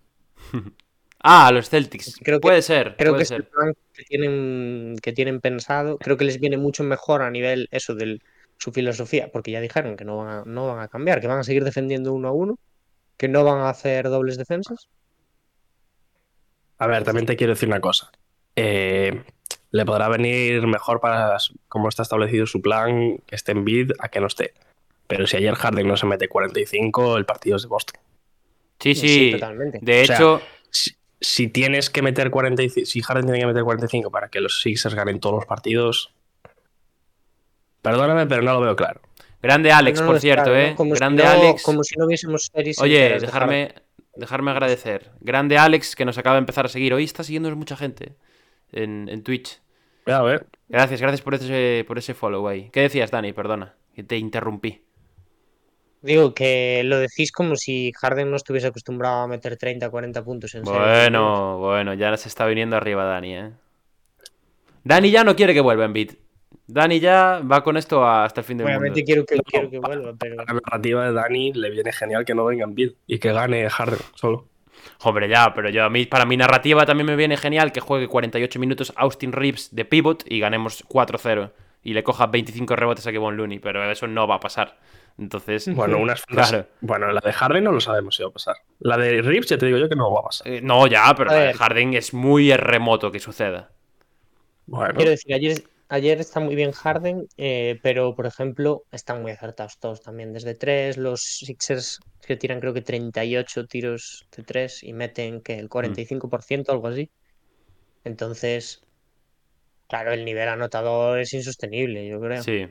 Ah, a los Celtics. Creo que- puede ser, Creo puede que es el ser. plan que tienen, que tienen pensado. Creo que les viene mucho mejor a nivel eso de su filosofía, porque ya dijeron que no van a, no van a cambiar, que van a seguir defendiendo uno a uno, que no van a hacer dobles defensas. A ver, también te quiero decir una cosa. Eh, le podrá venir mejor para cómo está establecido su plan que esté en bid a que no esté. Pero si ayer Harden no se mete 45, el partido es de Boston. Sí, sí. totalmente. De O sea, hecho, Si, si tienes que meter 45, si Harden tiene que meter 45 para que los Sixers ganen todos los partidos, perdóname, pero no lo veo claro. Grande Alex, No, por cierto. ¿eh? Como si grande no- Alex. Como si no hubiésemos series Oye, dejarme, dejarme agradecer. Grande Alex, que nos acaba de empezar a seguir. Hoy está siguiendo mucha gente en, en Twitch. Cuidado, eh. Gracias, gracias por ese, por ese follow ahí. ¿Qué decías, Dani? Perdona, que te interrumpí. Digo que lo decís como si Harden no estuviese acostumbrado a meter 30, 40 puntos en serie. Bueno, bueno, ya se está viniendo arriba Dani, ¿eh? Dani ya no quiere que vuelva en beat. Dani ya va con esto hasta el fin del Obviamente mundo. quiero que, No, quiero que vuelva, pero La narrativa de Dani le viene genial que no venga en bid y que gane Harden solo. Hombre, ya, pero yo a mí, para mi narrativa también me viene genial que juegue 48 minutos Austin Reeves de pivot y ganemos 4-0 y le coja 25 rebotes a Kevon Looney, pero eso no va a pasar. Entonces, Bueno, unas Claro. Bueno, la de Harden no lo sabemos si va a pasar. La de Reeves ya te digo yo que no va a pasar. eh, no, ya, pero la de. Harden es muy remoto que suceda. Bueno, quiero decir, ayer, ayer está muy bien Harden, eh, pero por ejemplo, están muy acertados todos también desde 3. Los Sixers que tiran creo que 38 tiros de 3 y meten que el 45%, algo así. Entonces, claro, el nivel anotador es insostenible, yo creo. Sí.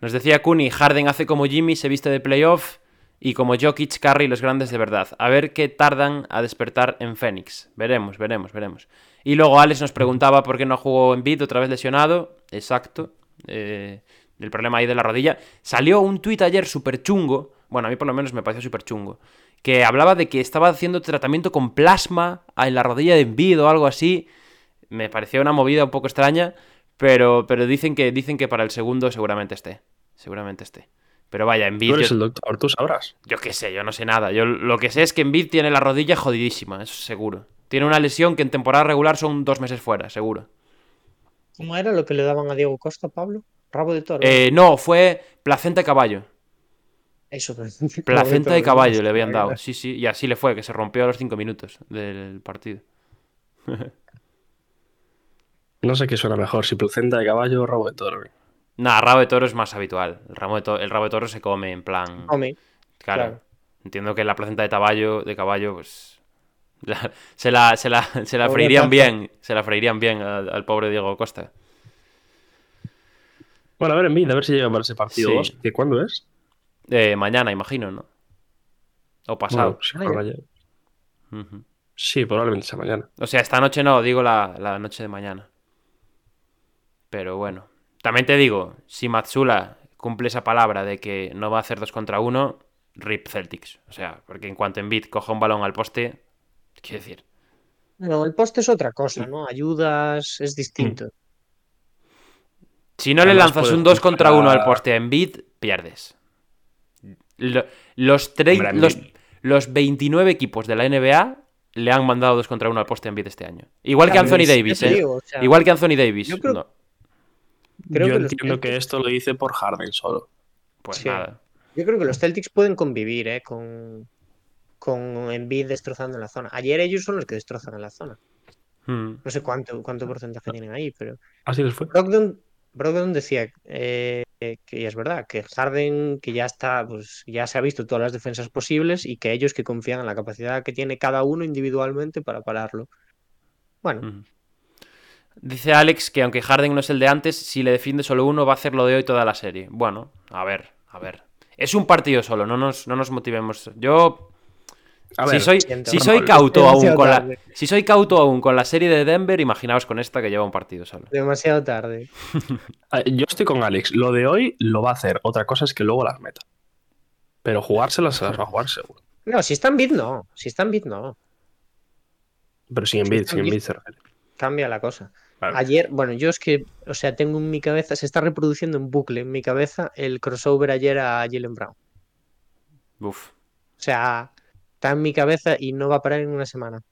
Nos decía Kuni, Harden hace como Jimmy, se viste de playoff y como Jokic, Curry los grandes de verdad. A ver qué tardan a despertar en Phoenix. Veremos, veremos, veremos. Y luego Alex nos preguntaba por qué no jugó en Bid otra vez lesionado. Exacto. Eh, el problema ahí de la rodilla. Salió un tuit ayer súper chungo. Bueno, a mí por lo menos me pareció súper chungo. Que hablaba de que estaba haciendo tratamiento con plasma en la rodilla de Envid o algo así. Me pareció una movida un poco extraña. Pero, pero dicen, que, dicen que para el segundo seguramente esté. Seguramente esté. Pero vaya, Envid. Tú eres Yo, el doctor, tú sabrás. yo qué sé, yo no sé nada. Yo lo que sé es que Envid tiene la rodilla jodidísima, eso seguro. Tiene una lesión que en temporada regular son dos meses fuera, seguro. ¿Cómo era lo que le daban a Diego Costa, Pablo? Rabo de toro. Eh, no, fue placenta de caballo. Eso, pero- Placenta de caballo le habían dado. Sí, sí, y así le fue, que se rompió a los cinco minutos del partido. No sé qué suena mejor, si placenta de caballo o rabo de toro. Nah, rabo de toro es más habitual. El rabo de, to- el rabo de toro se come en plan. Come. Claro. claro. Entiendo que la placenta de caballo, de caballo, pues. se la, se la, se la freirían bien. Se la freirían bien al, al pobre Diego Costa. Bueno, a ver, en vida, a ver si llega para ese partido Sí. 2. ¿Que cuándo es? Eh, mañana, imagino, ¿no? O pasado. Bueno, sí. Sí, probablemente sea mañana. O sea, esta noche no, digo la, la noche de mañana. Pero bueno. También te digo, si Matsula cumple esa palabra de que no va a hacer dos contra uno, RIP Celtics. O sea, porque en cuanto en beat coja un balón al poste, quiero decir. No, el poste es otra cosa, ¿no? Ayudas, es distinto. Si no le lanzas un 2 contra jugar 1 al poste en beat, pierdes. Lo- los, Hombre, los, los 29 equipos de la NBA le han mandado 2 contra 1 al poste en beat este año. Igual que Anthony Davis, ¿eh? digo, o sea, Igual que Anthony Davis. yo creo- No, creo Yo que los entiendo que esto lo dice por Harden solo. pues Sí. nada. Yo creo que los Celtics pueden convivir, ¿eh? Con, con Embiid destrozando en la zona. Ayer ellos son los que destrozan en la zona. Hmm. No sé cuánto, cuánto porcentaje tienen ahí, pero... Así les fue. Brogdon, Brogdon decía eh, que y es verdad, que Harden, que ya está, pues ya se ha visto todas las defensas posibles y que ellos que confían en la capacidad que tiene cada uno individualmente para pararlo. Bueno, Ujú. Dice Alex que aunque Harden no es el de antes, si le defiende solo uno va a hacer lo de hoy toda la serie. Bueno, a ver, a ver. Es un partido solo, no nos, no nos motivemos. Yo, A si soy, siento. si soy cauto aún con la, si soy cauto aún con la serie de Denver, imaginaos con esta que lleva un partido solo. demasiado tarde. Ah, Yo estoy con Alex. Lo de hoy lo va a hacer. Otra cosa es que luego las meta. Pero jugárselas se las va a jugar seguro. No, si está en bid, no. Si está en bid, no. Pero sin bid, sin bid se refiere. Cambia la cosa. Ayer, bueno, yo es que, o sea, tengo en mi cabeza, se está reproduciendo en bucle en mi cabeza el crossover ayer a Jalen Brown. Uf. O sea, está en mi cabeza y no va a parar en una semana.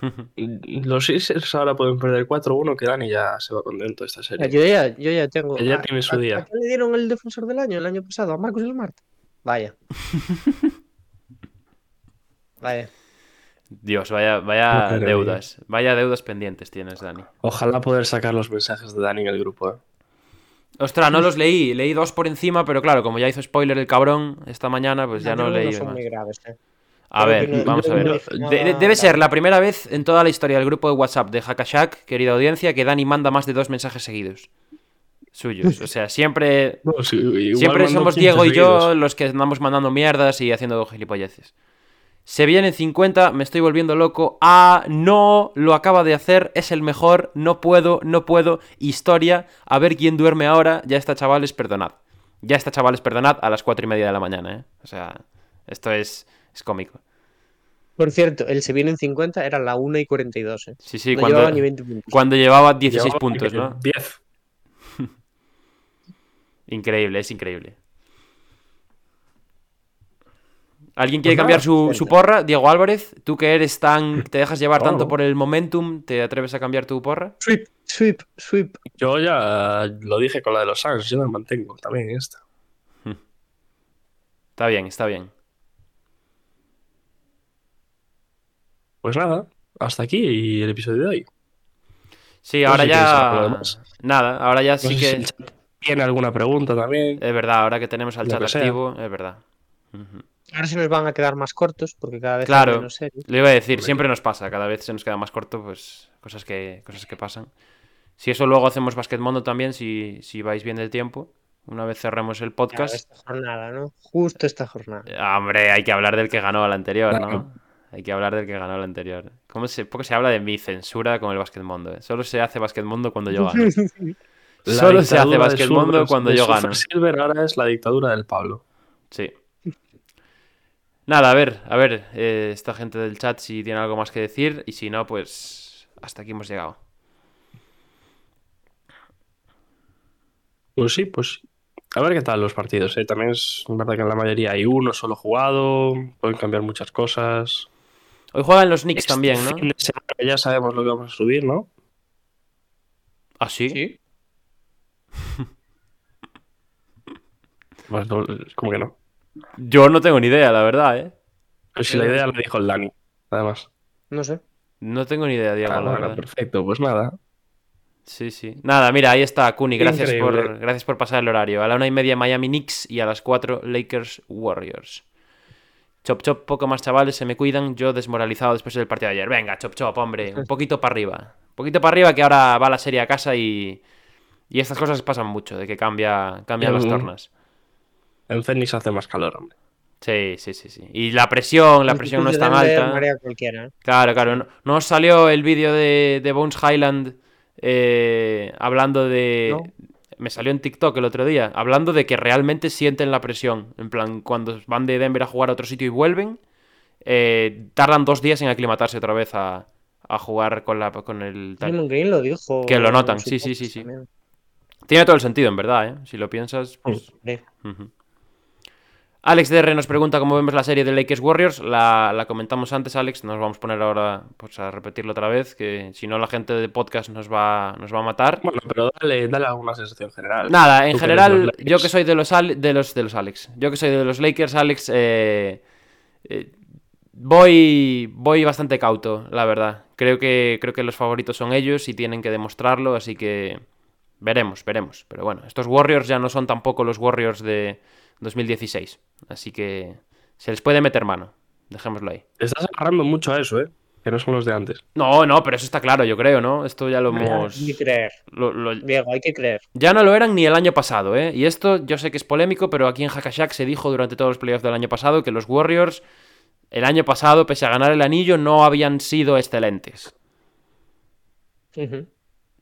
Los Sixers ahora pueden perder 4-1 que Dani ya se va contento de esta serie. Yo ya, yo ya tengo. Ella ¿a- tiene su a- día. ¿A qué le dieron el defensor del año el año pasado? ¿A Marcus Smart? Vaya. Vaya. Dios, vaya, vaya deudas. Vaya deudas pendientes tienes, Dani. Ojalá poder sacar los mensajes de Dani en el grupo. ¿eh? Ostras, no los leí. Leí dos por encima, pero claro, como ya hizo spoiler el cabrón esta mañana, pues ya no leí son más. muy graves, ¿eh? A ver, no- vamos a ver. no dije De- nada de- debe ser la primera vez en toda la historia del grupo de WhatsApp de Hackashack, querida audiencia, que Dani manda más de dos mensajes seguidos. Suyos. O sea, siempre, No, sí, igual siempre somos 15 Diego y yo seguidos. los que andamos mandando mierdas y haciendo gilipolleces. Se vienen 50, me estoy volviendo loco. Ah, no, lo acaba de hacer, es el mejor, no puedo, no puedo. Historia, a ver quién duerme ahora. Ya está, chavales, perdonad. Ya está, chavales, perdonad a las cuatro y media de la mañana, ¿eh? O sea, esto es, es cómico. Por cierto, el se viene en 50 era la 1 y 42, ¿eh? Sí, sí, no cuando, llevaba ni 20 puntos. cuando llevaba 16 Llevaba puntos, ¿no? 10. Increíble, es increíble. ¿Alguien quiere Pues cambiar su, su porra? Diego Álvarez, tú que eres tan. te dejas llevar tanto Oh. por el momentum, ¿te atreves a cambiar tu porra? Sweep, sweep, sweep. Yo ya lo dije con la de los Suns, yo me mantengo también en esta. Está bien, está bien. Pues nada, hasta aquí el episodio de hoy. Sí, No ahora sé ya. Nada, ahora ya No sí si que. el chat tiene alguna pregunta también. Es verdad, ahora que tenemos al Lo chat sea. activo, es verdad. Ahora se nos van a quedar más cortos porque cada vez Claro, menos series. lo iba a decir, Hombre, siempre nos pasa, cada vez se nos queda más corto, pues cosas que, cosas que pasan. Si eso luego hacemos Mundo también, si, si vais bien del tiempo, una vez cerremos el Claro, podcast. esta jornada, ¿no? Justo esta jornada. Ah, Hombre, hay que hablar del que ganó al anterior, ¿no? Claro. Hay que hablar del que ganó al anterior. ¿Cómo se, poco se habla de mi censura con el Mundo? ¿eh? Solo se hace Mundo cuando yo gano. Solo se hace Super- cuando de yo gano. Silver ahora es la dictadura del Pablo. Sí. Nada, a ver, a ver, eh, esta gente del chat si tiene algo más que decir y si no, pues hasta aquí hemos llegado. Pues sí, pues a ver qué tal los partidos. ¿eh? También es verdad que en la mayoría hay uno solo jugado, pueden cambiar muchas cosas. Hoy juegan los Knicks también, ¿no? ya sabemos lo que vamos a subir, ¿no? ¿Ah, sí? Sí. Pues no, como que no. Yo no tengo ni idea, la verdad, ¿eh? Pero si la idea la dijo el Dani, además. No sé. No tengo ni idea, Diego, Ah, la bueno, perfecto, pues nada. Sí, sí. Nada, mira, ahí está, Kuni. Gracias Increíble. por, gracias por pasar el horario. A la una y media Miami Knicks y a las cuatro Lakers Warriors. Chop chop, poco más chavales, se me cuidan. Yo desmoralizado después del partido de ayer. Venga, chop chop, hombre. Un poquito para arriba. Un poquito para arriba que ahora va la serie a casa y. Y estas cosas pasan mucho, de que cambia, cambian las tornas. En Phoenix hace más calor, hombre. Sí, sí, sí, sí. Y la presión, la presión no es tan alta. ¿eh? Claro, claro. No, no os salió el vídeo de, de Bones Highland eh, hablando de. No. Me salió en TikTok el otro día. Hablando de que realmente sienten la presión. En plan, cuando van de Denver a jugar a otro sitio y vuelven, eh, tardan dos días en aclimatarse otra vez a, a jugar con, la, con el. Draymond Green lo dijo. Que lo notan, sí, sí, sí, sí. también. Tiene todo el sentido, en verdad, ¿eh? Si lo piensas. pues. Alex DR nos pregunta cómo vemos la serie de Lakers Warriors. La, la comentamos antes, Alex. Nos vamos a poner ahora pues, a repetirlo otra vez. Que si no, la gente de podcast nos va, nos va a matar. Bueno, pero dale, dale alguna sensación general. Nada, en que general, yo que soy de los, de los de los Alex. Yo que soy de los Lakers, Alex. eh, eh, voy. Voy bastante cauto, la verdad. Creo que, creo que los favoritos son ellos y tienen que demostrarlo. Así que. Veremos, veremos. Pero bueno, estos Warriors ya no son tampoco los Warriors de 2016. Así que. Se les puede meter mano. Dejémoslo ahí. Estás agarrando mucho a eso, ¿eh? Que no son los de antes. No, no, pero eso está claro, yo creo, ¿no? Esto ya lo hemos. hay que creer. lo- lo- Diego, hay que creer. Ya no lo eran ni el año pasado, ¿eh? Y esto yo sé que es polémico, pero aquí en Hackashack se dijo durante todos los playoffs del año pasado que los Warriors el año pasado, pese a ganar el anillo, no habían sido excelentes.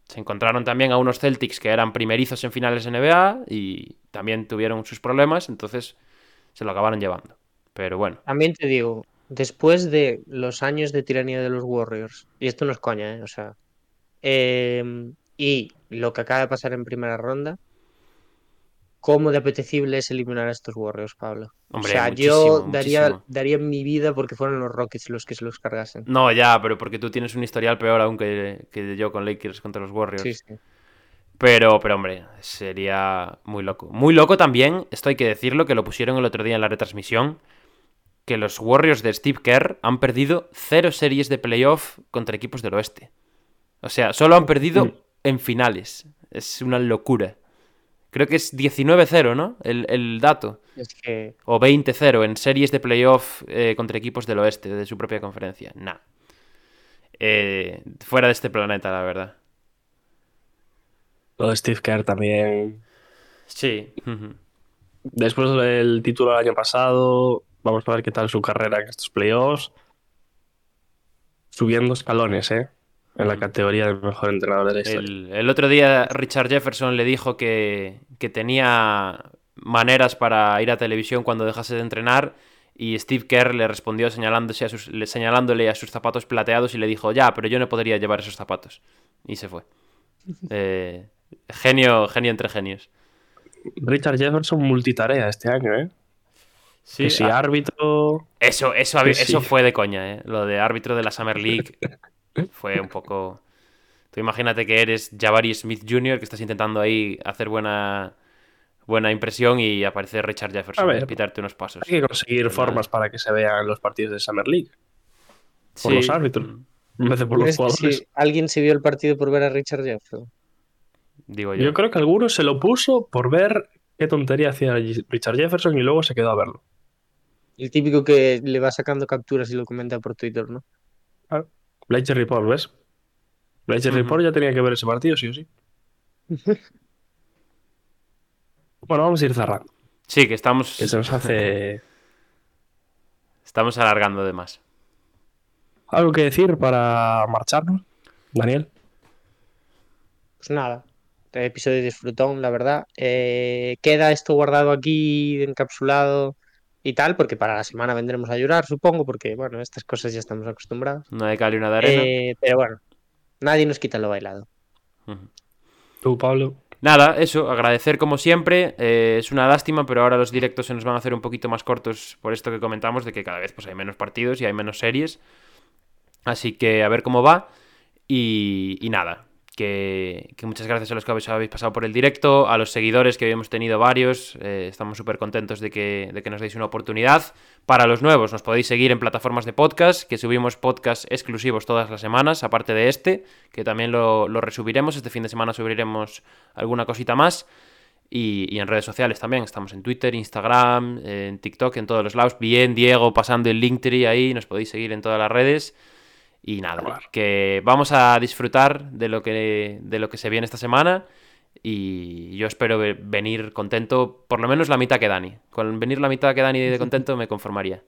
Se encontraron también a unos Celtics que eran primerizos en finales NBA y también tuvieron sus problemas, entonces se lo acabaron llevando. Pero bueno, También te digo, después de los años de tiranía de los Warriors, y esto no es coña, ¿eh? O sea, em, y lo que acaba de pasar en primera ronda, ¿cómo de apetecible es eliminar a estos Warriors, Pablo? Hombre, o sea, muchísimo, yo daría, muchísimo. daría mi vida porque fueron los Rockets los que se los cargasen. no, ya, pero porque tú tienes un historial peor aún que, que yo con Lakers contra los Warriors. Sí, sí. Pero, pero hombre, sería muy loco. Muy loco también, esto hay que decirlo, que lo pusieron el otro día en la retransmisión, que los Warriors de Steve Kerr han perdido cero series de playoff contra equipos del oeste. O sea, solo han perdido Mm. en finales. Es una locura. Creo que es 19-0, ¿no? El, el dato. Es que O 20-0 en series de playoff eh, contra equipos del oeste, de su propia conferencia. Nah. Eh, fuera de este planeta, la verdad. Lo de Steve Kerr también. Sí. Después del título del año pasado, vamos a ver qué tal su carrera en estos playoffs. Subiendo escalones, ¿eh? En la categoría del mejor entrenador de la historia. El, el otro día Richard Jefferson le dijo que, que tenía maneras para ir a televisión cuando dejase de entrenar y Steve Kerr le respondió señalándose a sus, le- señalándole a sus zapatos plateados y le dijo, ya, pero yo no podría llevar esos zapatos. Y se fue. Eh, genio, genio entre genios. Richard Jefferson multitarea este año, ¿eh? Sí, que si ah, árbitro. eso, eso, eso sí. fue de coña, ¿eh? Lo de árbitro de la Summer League fue un poco... Tú imagínate que eres Jabari Smith Jr., que estás intentando ahí hacer buena, buena impresión y aparece Richard Jefferson A ver. y pitarte unos pasos. Hay que conseguir formas para que se vean los partidos de Summer League. por Sí, los árbitros. En vez de por los ¿crees que jugadores. si alguien se vio el partido por ver a Richard Jefferson? Digo yo. Yo creo que alguno se lo puso por ver qué tontería hacía Richard Jefferson y luego se quedó a verlo. El típico que le va sacando capturas y lo comenta por Twitter, ¿no? Bleacher Report, ¿ves? Bleacher Ujú. Report ya tenía que ver ese partido, sí o sí. bueno, vamos a ir cerrando. Sí, que estamos, Que se nos hace estamos alargando de más. algo que decir para marcharnos, Daniel. Pues nada, este episodio disfrutón, la verdad. Eh, queda esto guardado aquí, encapsulado y tal, porque para la semana vendremos a llorar, supongo, porque bueno, estas cosas ya estamos acostumbrados. Una de cal y una de arena. Eh, pero bueno, nadie nos quita lo bailado. Tú, Pablo. Nada, eso, agradecer como siempre. eh, es una lástima, pero ahora los directos se nos van a hacer un poquito más cortos por esto que comentamos, de que cada vez pues, hay menos partidos y hay menos series. Así que a ver cómo va. Y, y nada, que, muchas gracias a los que habéis, habéis pasado por el directo, a los seguidores que hemos tenido varios. eh, estamos súper contentos de que, de que nos deis una oportunidad. Para los nuevos, nos podéis seguir en plataformas de podcast, que subimos podcast exclusivos todas las semanas, aparte de este, que también lo, resubiremos. Este fin de semana subiremos alguna cosita más. Y en redes sociales también. Estamos en Twitter, Instagram, en TikTok, en todos los lados. Bien, Diego, pasando el Linktree ahí. Nos podéis seguir en todas las redes. Y nada, Claro. que vamos a disfrutar de lo que, de lo que se viene esta semana. Y yo espero ve- venir contento, por lo menos la mitad que Dani. Con venir la mitad que Dani de contento me conformaría.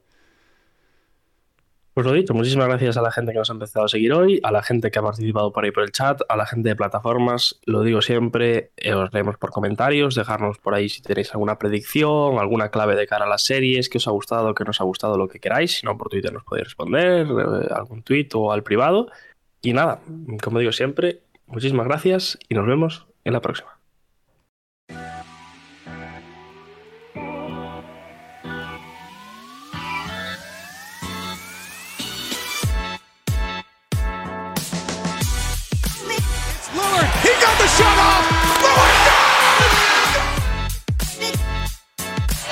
Pues lo dicho, muchísimas gracias a la gente que nos ha empezado a seguir hoy, a la gente que ha participado por ahí por el chat, a la gente de plataformas, lo digo siempre, eh, os leemos por comentarios, dejarnos por ahí si tenéis alguna predicción, alguna clave de cara a las series, que os ha gustado, que no os ha gustado, lo que queráis, si no por Twitter nos podéis responder, eh, algún tweet o al privado. Y nada, como digo siempre, muchísimas gracias y nos vemos en la próxima.